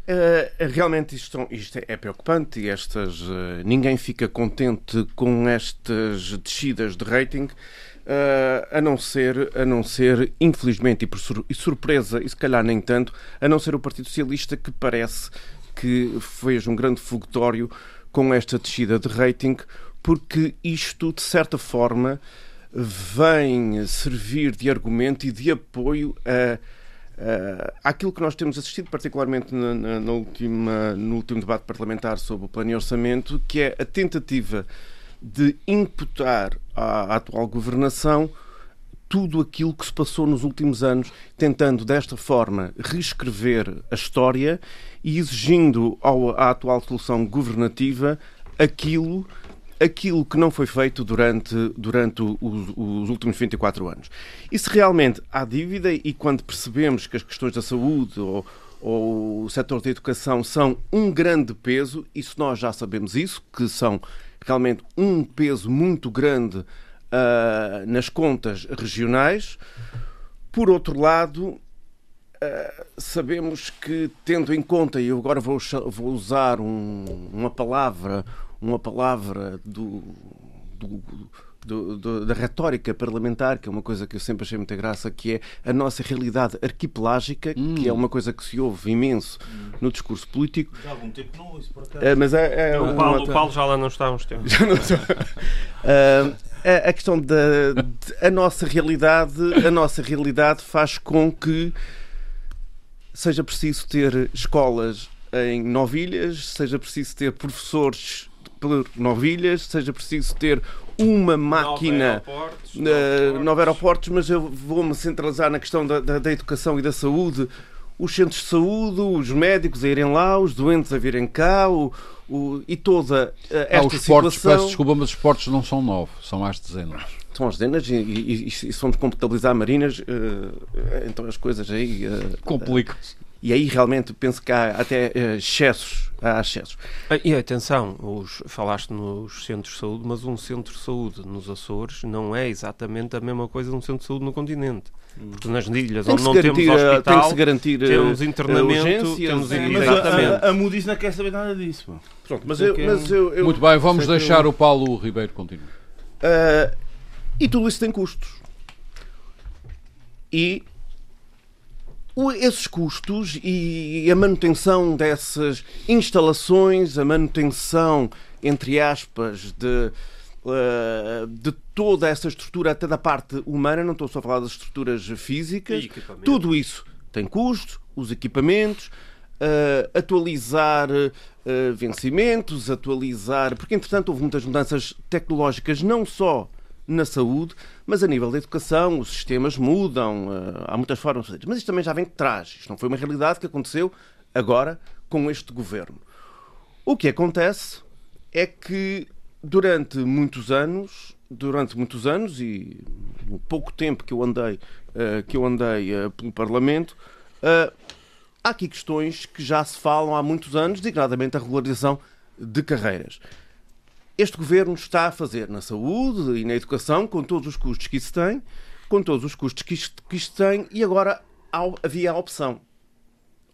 Uh, realmente isto, isto é preocupante e estas, uh, ninguém fica contente com estas descidas de rating, uh, a não ser, a não ser, infelizmente e por sur- surpresa, e se calhar nem tanto, a não ser o Partido Socialista que parece que fez um grande fogotório com esta descida de rating, porque isto, de certa forma, vem servir de argumento e de apoio a Uh, aquilo que nós temos assistido, particularmente na, na- na última, no último debate parlamentar sobre o plano e orçamento, que é a tentativa de imputar à, atual governação tudo aquilo que se passou nos últimos anos, tentando desta forma reescrever a história e exigindo ao, à atual solução governativa aquilo aquilo que não foi feito durante, durante os, os últimos 24 anos. E se realmente há dívida, e quando percebemos que as questões da saúde ou, ou o setor da educação são um grande peso, e se nós já sabemos isso, que são realmente um peso muito grande ah, nas contas regionais, por outro lado, ah, sabemos que, tendo em conta, e eu agora vou, vou usar um- uma palavra, uma palavra do, do- do- do- da retórica parlamentar, que é uma coisa que eu sempre achei muita graça, que é a nossa realidade arquipelágica, que é uma coisa que se ouve imenso no discurso político. Já há algum tempo não ouço, por acaso. Ah, mas é, é O uma- Paulo, o Paulo já lá não está há uns tempos. Ah, a, a questão da a nossa realidade, a nossa realidade faz com que seja preciso ter escolas em novilhas, seja preciso ter professores por novilhas, seja preciso ter uma máquina uh, nove aeroportos, mas eu vou-me centralizar na questão da, da- da educação e da saúde. Os centros de saúde, os médicos a irem lá, os doentes a virem cá, o, o- e toda uh, Ah, esta os esportes, situação. peço desculpa, mas os esportes não são nove, são mais dezenas. São as dezenas e, e, e, e se formos computabilizar marinas, eh, então as coisas aí. eh, Complica-se. E aí realmente penso que há até eh, excessos. Há excessos. E atenção, os, falaste nos centros de saúde, mas um centro de saúde nos Açores não é exatamente a mesma coisa de um centro de saúde no continente. Porque nas ilhas onde não se temos garantir, eh, tem que hospital, se garantir eh, temos internamento, urgências, temos É, mas Exatamente. a, a, a Moody's não quer saber nada disso. Pronto, mas eu, mas eu, eu- Muito bem, vamos deixar eu- o Paulo Ribeiro continuar. Ah, e tudo isso tem custos. E o- esses custos e a manutenção dessas instalações, a manutenção, entre aspas, de uh, de toda essa estrutura, até da parte humana, não estou só a falar das estruturas físicas, tudo isso tem custos, os equipamentos, uh, atualizar uh, vencimentos, atualizar. Porque, entretanto, houve muitas mudanças tecnológicas, não só na saúde, mas a nível da educação, os sistemas mudam, uh, há muitas formas de fazer. Mas isto também já vem de trás. Isto não foi uma realidade que aconteceu agora com este governo. O que acontece é que durante muitos anos, durante muitos anos e no pouco tempo que eu andei, uh, que eu andei uh, pelo Parlamento, há aqui questões que já se falam há muitos anos, designadamente a regularização de carreiras. Este governo está a fazer na saúde e na educação, com todos os custos que isso tem, com todos os custos que isto, que isto tem, e agora havia a opção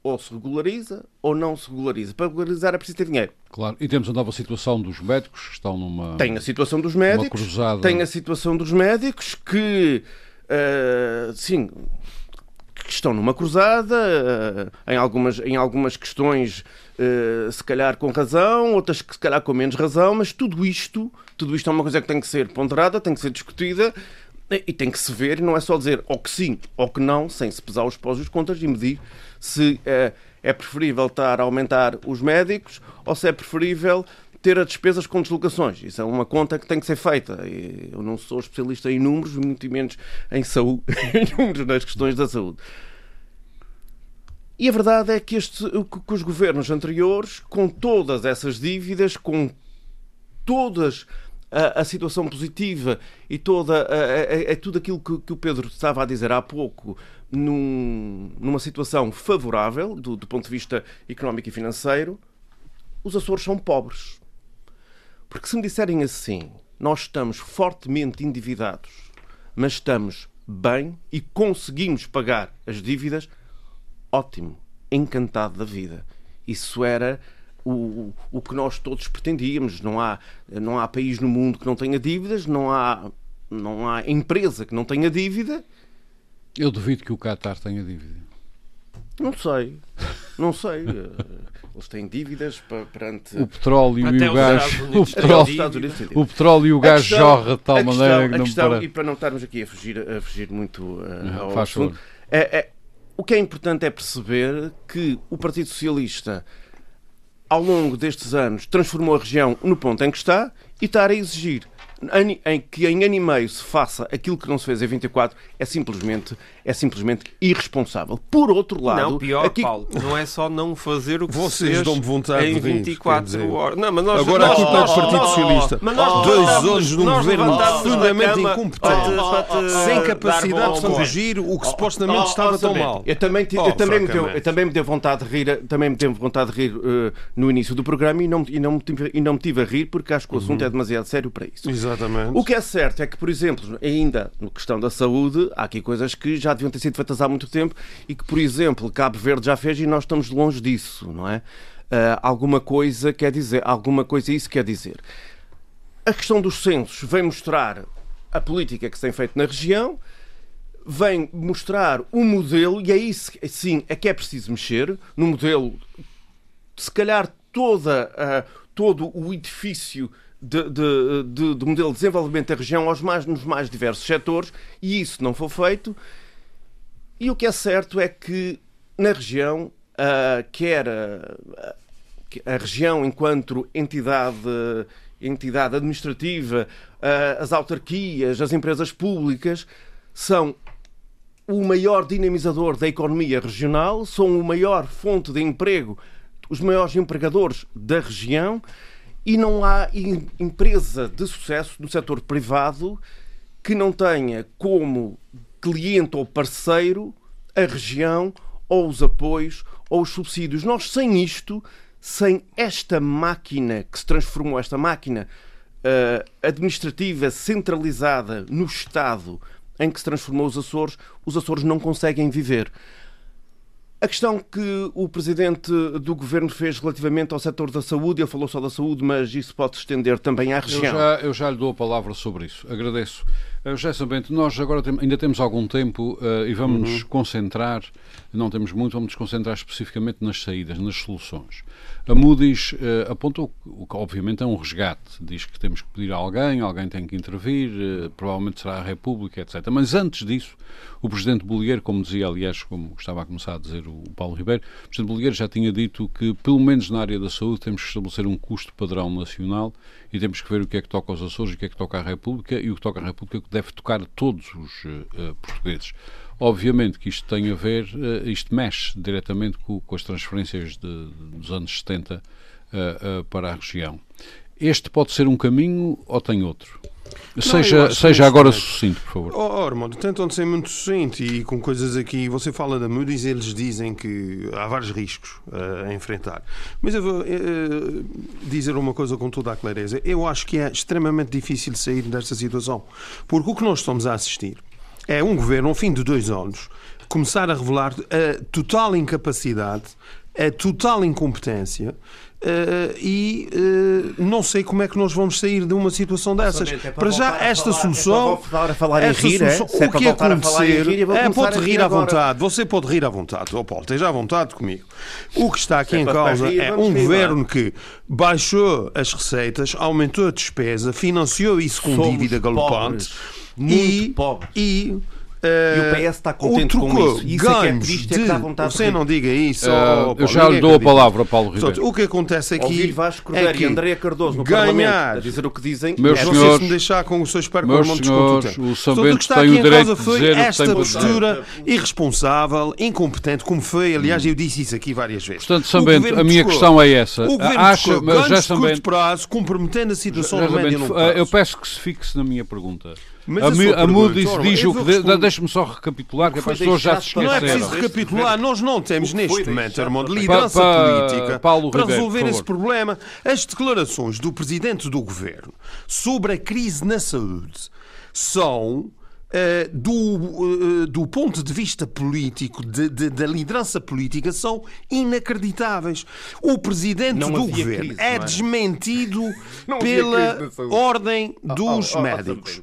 ou se regulariza ou não se regulariza. Para regularizar é preciso ter dinheiro. Claro, e temos a nova situação dos médicos que estão numa. Tem a situação dos médicos. Cruzada... Tem a situação dos médicos que. Uh, sim. Que estão numa cruzada, uh, em, algumas, em algumas questões, uh, se calhar com razão, outras que se calhar com menos razão, mas tudo isto, tudo isto é uma coisa que tem que ser ponderada, tem que ser discutida e tem que se ver, não é só dizer ou que sim ou que não, sem se pesar os pós e os contras e medir se é, é preferível estar a aumentar os médicos ou se é preferível ter as despesas com deslocações. Isso é uma conta que tem que ser feita. Eu não sou especialista em números, muito menos em saúde, em números nas questões da saúde. E a verdade é que, este, que os governos anteriores, com todas essas dívidas, com todas a, a situação positiva e toda a, tudo aquilo que, que, o Pedro estava a dizer há pouco num, numa situação favorável do, do ponto de vista económico e financeiro, os Açores são pobres. Porque se me disserem assim, nós estamos fortemente endividados, mas estamos bem e conseguimos pagar as dívidas, ótimo, encantado da vida. Isso era o, o que nós todos pretendíamos. Não há, não há país no mundo que não tenha dívidas, não há, não há empresa que não tenha dívida. Eu duvido que o Qatar tenha dívida. Não sei. Não sei. Eles têm dívidas perante. O petróleo Até e o gás. O petróleo, o petróleo e o gás questão, jorra de tal questão, maneira que não questão, para... E para não estarmos aqui a fugir, a fugir muito uh, ao assunto, é, é, o que é importante é perceber que o Partido Socialista ao longo destes anos, transformou a região no ponto em que está e estar a exigir em que em ano e meio se faça aquilo que não se fez em 24 é simplesmente, é simplesmente irresponsável. Por outro lado... Não, pior, aqui... Paulo, não é só não fazer o que Vocês se dão vontade em 24 horas. Não, mas nós, Agora nós, aqui para o Partido Socialista. Dois anos de um governo profundamente incompetente, sem capacidade de corrigir o que supostamente estava tão mal. Eu também, oh, eu, também me deu, eu também me deu vontade de rir, também me deu vontade de rir uh, no início do programa e não, e, não me tive, e não me tive a rir porque acho que o assunto uhum. é demasiado sério para isso. Exatamente. O que é certo é que, por exemplo, ainda no questão da saúde, há aqui coisas que já deviam ter sido feitas há muito tempo e que, por exemplo, Cabo Verde já fez e nós estamos longe disso, não é? Uh, alguma coisa quer dizer, alguma coisa isso quer dizer. A questão dos censos vem mostrar a política que se tem feito na região, vem mostrar o modelo, e é isso sim é que é preciso mexer, no modelo, se calhar toda, uh, todo o edifício de, de, de, de, modelo de desenvolvimento da região aos mais, nos mais diversos setores e isso não foi feito. E o que é certo é que na região, uh, quer a, a região enquanto entidade, entidade administrativa, uh, as autarquias, as empresas públicas, são o maior dinamizador da economia regional, são o maior fonte de emprego, os maiores empregadores da região e não há empresa de sucesso no setor privado que não tenha como cliente ou parceiro a região ou os apoios ou os subsídios. Nós, sem isto, sem esta máquina que se transformou, esta máquina uh, administrativa centralizada no Estado em que se transformou os Açores, os Açores não conseguem viver. A questão que o presidente do governo fez relativamente ao setor da saúde, ele falou só da saúde, mas isso pode se estender também à região. Eu já, eu já lhe dou a palavra sobre isso. Agradeço. Uh, José Bento, nós agora tem, ainda temos algum tempo uh, e vamos nos uhum. concentrar, não temos muito, vamos nos concentrar especificamente nas saídas, nas soluções. A Moody's uh, apontou o que obviamente é um resgate, diz que temos que pedir a alguém, alguém tem que intervir, uh, provavelmente será a República, etc. Mas antes disso, o Presidente Bolieiro, como dizia, aliás, como estava a começar a dizer o Paulo Ribeiro, o Presidente Bolieiro já tinha dito que, pelo menos na área da saúde, temos que estabelecer um custo padrão nacional e temos que ver o que é que toca aos Açores o que é que toca à República e o que toca à República deve tocar a todos os uh, portugueses. Obviamente que isto tem a ver, uh, isto mexe diretamente com, com as transferências de, dos anos 70 uh, uh, para a região. Este pode ser um caminho ou tem outro? Seja, seja agora é... sucinto, por favor. Oh, Armando, tentam ser muito sucinto e com coisas aqui. Você fala da Moody's, eles dizem que há vários riscos uh, a enfrentar. Mas eu vou uh, dizer uma coisa com toda a clareza. Eu acho que é extremamente difícil sair desta situação. Porque o que nós estamos a assistir é um governo, ao fim de dois anos, começar a revelar a total incapacidade, a total incompetência Uh, e uh, não sei como é que nós vamos sair de uma situação dessas. É para, para já, esta falar, solução. É para falar em rir, é? solução, é? o que acontecer. Rir, é, pode rir à vontade. Você pode rir à vontade. Oh, Paulo, esteja à vontade comigo. O que está aqui em causa rir, é um governo que baixou as receitas, aumentou a despesa, financiou isso com Somos dívida galopante. Muito e, pobres. E e o PS está contente com isso. Isso é que é triste, é que dá vontade Você não diga isso. Uh, eu já lhe dou a palavra, Paulo Ribeiro. Portanto, o que acontece aqui Ouvir Vasco Cordeiro é que e Andréa Cardoso no ganhar, Parlamento a dizer o que dizem. Meus é senhores, se me deixar com o seu espero que irmão desconto o Sambento que tem o direito de dizer esta postura irresponsável, incompetente, como foi. Aliás, eu disse isso aqui várias vezes. Portanto, Sambento, a minha questão é essa. O governo acha, mas já Sambento, curto prazo, comprometendo a situação no médio e longo prazo. Eu peço que se fixe na minha pergunta. Mas a, a, a Moody's diz o que. De, Deixe-me só recapitular, que as pessoas já se esqueceram. Não é preciso recapitular, nós não temos neste momento, de liderança pa, pa, política Paulo para Ribeiro, resolver esse problema. As declarações do presidente do governo sobre a crise na saúde são. Uh, do, uh, do ponto de vista político, de, de, da liderança política, são inacreditáveis. O presidente não do governo crise, é, é desmentido pela ordem dos oh, oh, oh, médicos.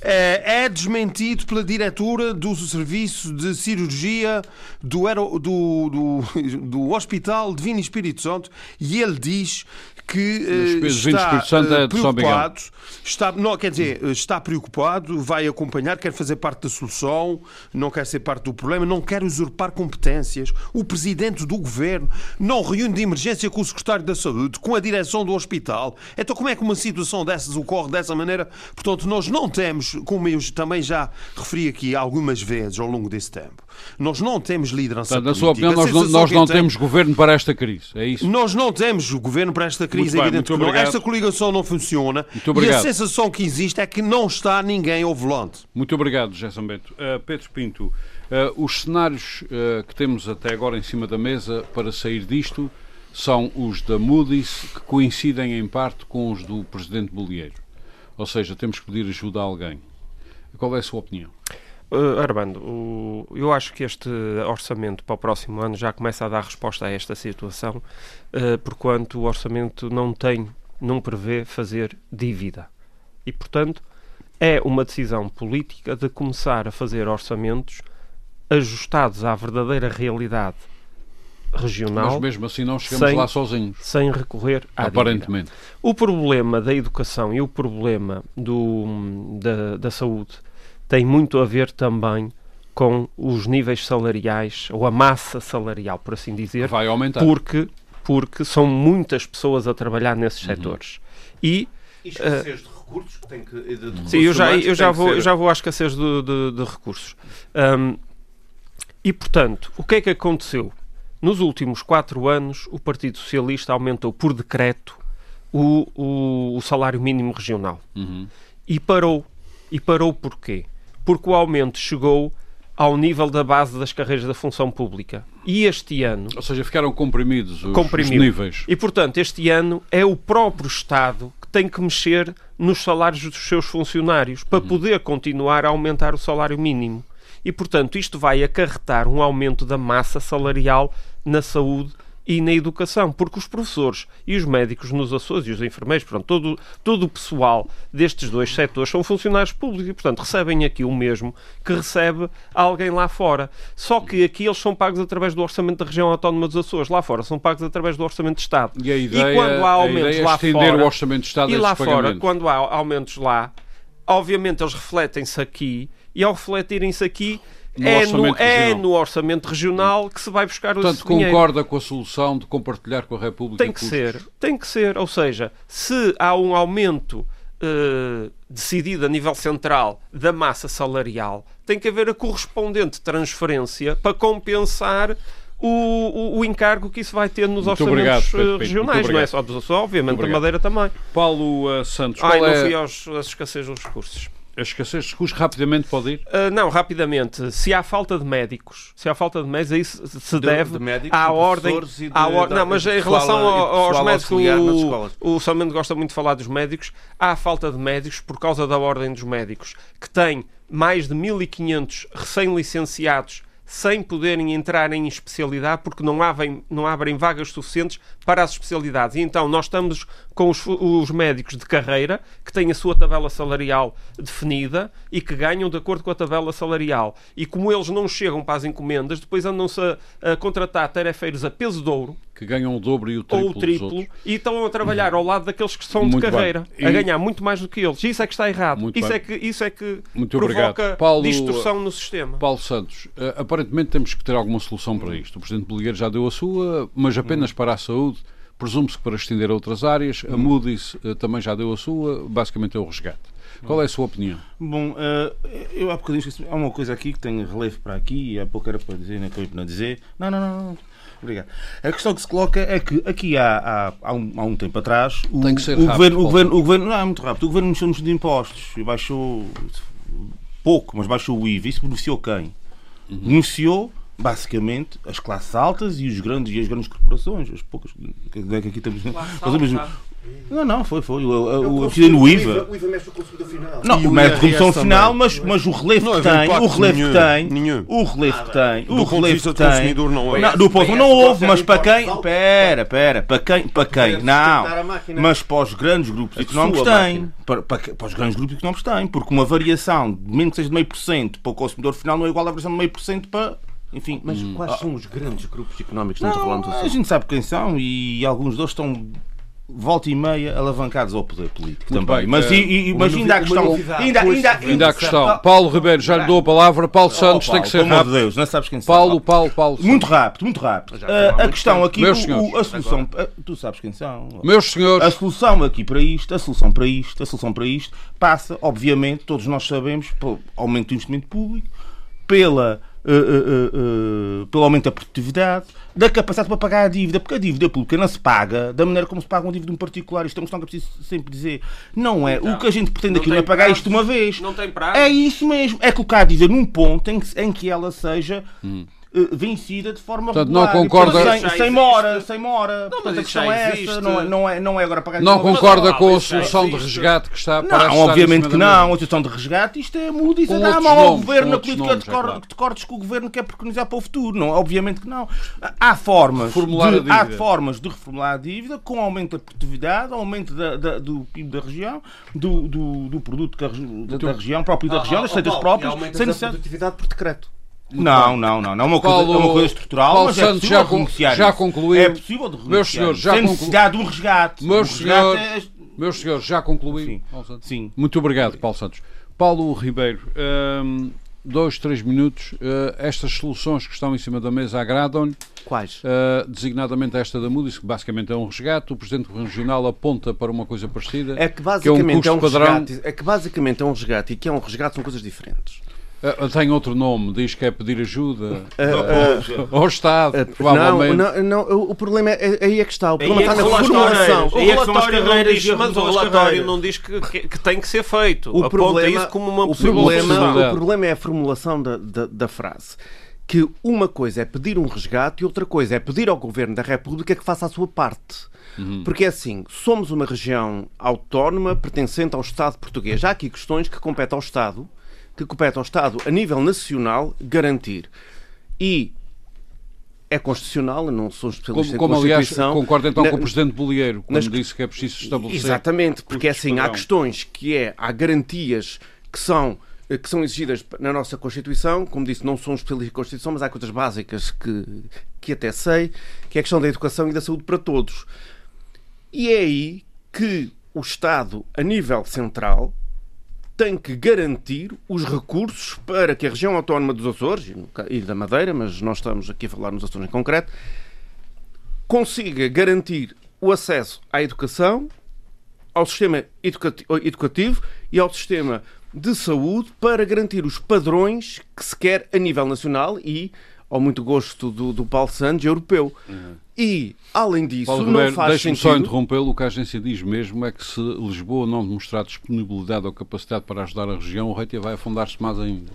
É, é desmentido pela diretora do Serviço de Cirurgia do, do, do, do Hospital Divino Espírito Santo e ele diz que uh, está uh, preocupado, está, não, quer dizer, está preocupado, vai acompanhar, quer fazer parte da solução, não quer ser parte do problema, não quer usurpar competências. O presidente do governo não reúne de emergência com o secretário da Saúde, com a direção do hospital. Então, como é que uma situação dessas ocorre dessa maneira? Portanto, nós não temos, como eu também já referi aqui algumas vezes ao longo desse tempo, nós não temos liderança Portanto, Na sua opinião, nós não, nós não temos governo para esta crise, é isso? Nós não temos governo para esta crise, muito que não. Esta coligação não funciona e a sensação que existe é que não está ninguém ao volante. Muito obrigado, Gerson Bento. Uh, Pedro Pinto, uh, os cenários uh, que temos até agora em cima da mesa para sair disto são os da Moody's, que coincidem em parte com os do Presidente Bolieiro. Ou seja, temos que pedir ajuda a alguém. Qual é a sua opinião? Uh, Armando, o, eu acho que este orçamento para o próximo ano já começa a dar resposta a esta situação, uh, porquanto o orçamento não tem, não prevê fazer dívida. E, portanto, é uma decisão política de começar a fazer orçamentos ajustados à verdadeira realidade regional. Mas mesmo assim não chegamos sem, lá sozinhos. Sem recorrer à Aparentemente. Dívida. O problema da educação e o problema do, da, da saúde tem muito a ver também com os níveis salariais, ou a massa salarial, por assim dizer. Vai aumentar. Porque, porque são muitas pessoas a trabalhar nesses uhum. setores. E, e escassez uh, de recursos que tem que. De, sim, eu já, eu, já vou, eu já vou à escassez de, de, de recursos. Um, e, portanto, o que é que aconteceu? Nos últimos quatro anos, o Partido Socialista aumentou por decreto o, o, o salário mínimo regional. Uhum. E parou. E parou porquê? Porque o aumento chegou ao nível da base das carreiras da função pública. E este ano. Ou seja, ficaram comprimidos os, os níveis. E, portanto, este ano é o próprio Estado que tem que mexer nos salários dos seus funcionários para uhum. poder continuar a aumentar o salário mínimo. E, portanto, isto vai acarretar um aumento da massa salarial na saúde e na educação, porque os professores e os médicos nos Açores e os enfermeiros, portanto, todo, todo o pessoal destes dois setores são funcionários públicos e, portanto, recebem aqui o mesmo que recebe alguém lá fora. Só que aqui eles são pagos através do orçamento da região autónoma dos Açores, lá fora são pagos através do orçamento de Estado. E, a ideia, e quando há aumentos é lá estender fora, o orçamento de Estado e lá fora, pagamentos. quando há aumentos lá, obviamente eles refletem-se aqui e ao refletirem-se aqui No é, no, orçamento é regional. no orçamento regional que se vai buscar o Portanto, dinheiro. concorda com a solução de compartilhar com a República Tem que custos? ser, tem que ser. Ou seja, se há um aumento eh, decidido a nível central da massa salarial, tem que haver a correspondente transferência para compensar o, o, o encargo que isso vai ter nos Muito orçamentos obrigado, eh, regionais, não é só dos Açores, obviamente, Muito a obrigado. Madeira também. Paulo eh, Santos, Ai, qual não é fui aos, às escassez dos recursos. A escassez de recursos? Rapidamente pode ir? Uh, não, rapidamente. Se há falta de médicos, se há falta de médicos, aí se, se De- deve de médicos, à de ordem. e de- à or- Não, mas em relação pessoal aos médicos, o, o Salmendo gosta muito de falar dos médicos. Há falta de médicos por causa da ordem dos médicos, que tem mais de 1.500 recém-licenciados sem poderem entrar em especialidade porque não abrem, não abrem vagas suficientes para as especialidades. E então nós estamos com os, os médicos de carreira que têm a sua tabela salarial definida e que ganham de acordo com a tabela salarial. E como eles não chegam para as encomendas, depois andam-se a, a contratar tarefeiros a peso de ouro Que ganham o dobro e o triplo ou o triplo e estão a trabalhar ao lado daqueles que são Muito de carreira, E- a ganhar muito mais do que eles. Isso é que está errado. Muito Isso bem. é, que, isso é que Muito provoca obrigado. Paulo- distorção no sistema. Paulo Santos, eh, aparentemente temos que ter alguma solução para isto. O Presidente Boligueiro já deu a sua, mas apenas para a saúde. Presume-se que para estender a outras áreas. A Moody's eh, também já deu a sua. Basicamente é o resgate. Qual é a sua opinião? Bom, eh, eu há bocadinho esqueci. Há uma coisa aqui que tem relevo para aqui e há pouco era para dizer, não por não dizer. Não, não, não, não. Obrigado. A questão que se coloca é que aqui há, há, há, um, há um tempo atrás o, Tem que ser o, rápido, governo, o, governo, o governo. Não, é muito rápido. O governo mexeu-nos de impostos e baixou pouco, mas baixou o IVA. Isso beneficiou quem? Uhum. Beneficiou basicamente as classes altas e os grandes e as grandes corporações, as poucas que é que aqui estamos. Não, não, foi, foi. O, o, o, o IVA. O IVA mexe com o consumidor final. Não, o o método de IRS redução também. final, mas, mas o relevo que houve tem, o relevo que tem, o relevo que tem, Do o relevo que do tem. consumidor, não é. Do ponto, não houve, mas para quem, pera, pera, para quem, para quem, a não, mas para os grandes grupos económicos tem, para, para, os grandes grupos económicos tem, porque uma variação, de menos que seja de meio por cento para o consumidor final, não é igual à variação de meio por cento para, enfim, Mas quais são os grandes grupos económicos que estamos a falar não, dos a gente sabe quem são e alguns deles estão volta e meia alavancados ao poder político Muito também. bem, Mas, eh, e, e, mas ainda há questão. Ainda, ainda, Ainda há questão. Paulo Ribeiro, já lhe dou a palavra. Paulo Santos tem que ser Pelo amor de rápido. Deus, não sabes quem são. Paulo, Paulo, Paulo. Muito rápido, muito rápido. Há a questão aqui, Meus o- senhores. o- a solução. ah, Tu sabes quem são. Meus A senhores, solução aqui para isto, a solução para isto, a solução para isto passa, obviamente, todos nós sabemos, pelo aumento do investimento público, pela, eh, eh, eh, pelo aumento da produtividade, da capacidade para pagar a dívida, porque a dívida pública não se paga da maneira como se paga uma dívida de um particular. Isto é uma questão que eu preciso sempre dizer. Não é. o que a gente pretende aqui não é pagar prazos, isto uma vez. não tem prazos. É isso mesmo. É colocar a dívida num ponto em que, em que ela seja. eh, vencida de forma Portanto, não regular. E, concorda- portanto, Mas sem, sem mora, sem mora. mas Portanto, a questão é essa. Não é, não, é, não é agora pagar não concorda com a Mas, solução de resgate que está não, estar em obviamente que não. A situação de resgate, isto é mudo e dá a mão ao nomes, governo na política nomes, de, é cor- claro. de cortes que o governo quer preconizar para o futuro. Não, obviamente que não. Há formas, Reformular de, a há formas de reformular a dívida com aumento da produtividade, aumento da- da- do PIB da região, do, do, do produto que a da, da região, próprio da região, das receitas próprias, sem a necessidade. produtividade por decreto. Não, não, não, não. É uma coisa, Paulo- é uma coisa estrutural, Paulo mas é Santos possível já renunciar já concluiu. É possível de renunciar Meus senhores, já sem conclu- necessidade de um resgate. Meus Um resgate senhores, é- meus senhores, já concluí. Sim. Paulo Santos? Sim. Muito obrigado, Paulo Santos. Paulo Ribeiro, hum, dois, três minutos. Uh, estas soluções que estão em cima da mesa agradam-lhe, Quais? uh, designadamente esta da Moody's, que basicamente é um resgate. O Presidente Regional aponta para uma coisa parecida. É que que é um basicamente é um, resgate. É que basicamente é um resgate e que é um resgate são coisas diferentes. Uh, tem outro nome, diz que é pedir ajuda Uh, ao Estado, uh, provavelmente. não, não, não, o- problema é, é aí é que está. O problema Aí é está que na formulação. O é relatório não diz, mas o relatório não diz que, que- que tem que ser feito. O Aponta problema, isso como uma o problema, possibilidade. o problema é a formulação da, da, da frase. Que uma coisa é pedir um resgate e outra coisa é pedir ao Governo da República que faça a sua parte. Porque é assim, somos uma região autónoma pertencente ao Estado português. Há aqui questões que competem ao Estado, que competem ao Estado a nível nacional garantir. E é constitucional, eu não sou especialista Como, como em aliás, Constituição. concordo então Na- com o Presidente Bolieiro, quando nas- disse que é preciso estabelecer. Exatamente, porque custos assim há questões que é, há garantias que são que são exigidas na nossa Constituição, como disse, não sou um especialista em Constituição, mas há coisas básicas que, que até sei, que é a questão da educação e da saúde para todos. E é aí que o Estado, a nível central, tem que garantir os recursos para que a região autónoma dos Açores e da Madeira, mas nós estamos aqui a falar nos Açores em concreto, consiga garantir o acesso à educação, ao sistema educati- educativo e ao sistema de saúde para garantir os padrões que se quer a nível nacional e, ao muito gosto do, do Paulo Santos, europeu. E, além disso, Paulo não Ribeiro, faz deixe-me sentido... só interrompê-lo. O que a agência diz mesmo é que se Lisboa não demonstrar disponibilidade ou capacidade para ajudar a região, o Reitia vai afundar-se mais ainda.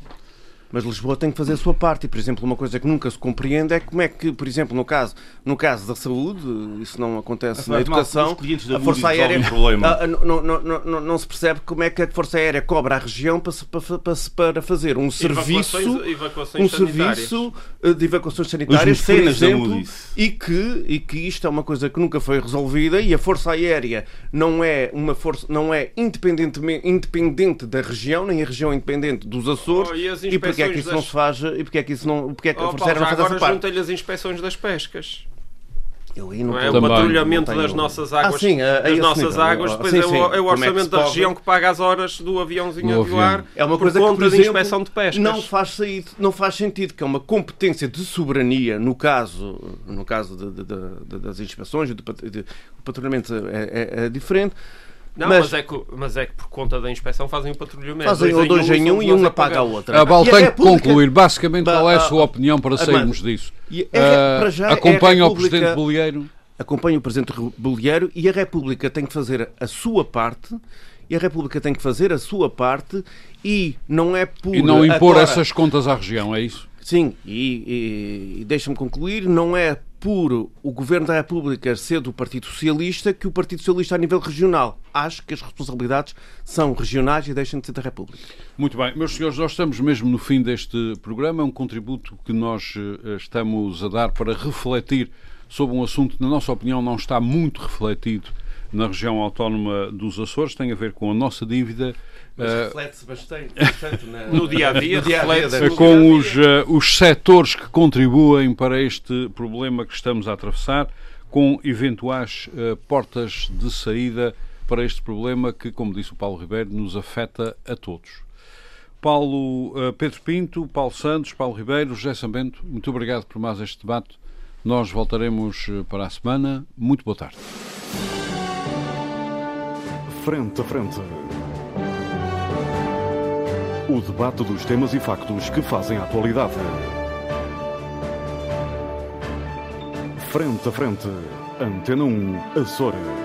Mas Lisboa tem que fazer a sua parte. E, por exemplo, uma coisa que nunca se compreende é como é que, por exemplo, no caso, no caso da saúde, isso não acontece na educação, a Força Aérea ah, não, não, não, se percebe como é que a Força Aérea cobra a região para, para, para, fazer um serviço, um serviço eh, de evacuações sanitárias, por exemplo, e que, e que isto é uma coisa que nunca foi resolvida e a Força Aérea não é uma força, não é independentemente, independente da região, nem a região é independente dos Açores. Oh, e e porque é que isso não das- se faz? E porque é que isso não, porque é que a Oh, Força Paulo, não faz essa agora parte? junta-lhe as inspeções das pescas. Eu aí Não é? tenho- O patrulhamento não tenho- das nossas águas, Ah, sim, a- a das nossas nível. águas, Ah, depois sim, é, sim. o, é o é que orçamento se da região que paga as horas do aviãozinho a voar. É uma por coisa que, conta por de exemplo, inspeção de pescas. Não faz, não faz sentido, que é uma competência de soberania, no caso, no caso de- de- de- de- das inspeções, do de- o patrulhamento é, é- é diferente. Não, mas- mas... é que, mas é que por conta da inspeção fazem o patrulhamento. Fazem o dois em um e um apaga a outra. A Val E tem que concluir. Basicamente, qual é a sua opinião para sairmos disso? Ah, é acompanha o Presidente Bolieiro. acompanha o Presidente Bolieiro e a República tem que fazer a sua parte e a República tem que fazer a sua parte e não é por E não impor agora- essas contas à região, é isso? Sim, e, e- e deixa-me concluir, não é por o Governo da República ser do Partido Socialista que o Partido Socialista a nível regional. Acho que as responsabilidades são regionais e deixam de ser da República. Muito bem, meus senhores, nós estamos mesmo no fim deste programa. É um contributo que nós eh, estamos a dar para refletir sobre um assunto que, na nossa opinião, não está muito refletido na região autónoma dos Açores. Tem a ver com a nossa dívida. eh, reflete-se bastante, No dia a dia, reflete-se eh, no com os, eh, os setores que contribuem para este problema que estamos a atravessar, com eventuais eh, portas de saída para este problema que, como disse o Paulo Ribeiro, nos afeta a todos. Paulo Pedro Pinto, Paulo Santos, Paulo Ribeiro, José Sambento, muito obrigado por mais este debate. Nós voltaremos para a semana. Muito boa tarde. Frente a frente. O debate dos temas e factos que fazem a atualidade. Frente a frente. Antena 1, Açores.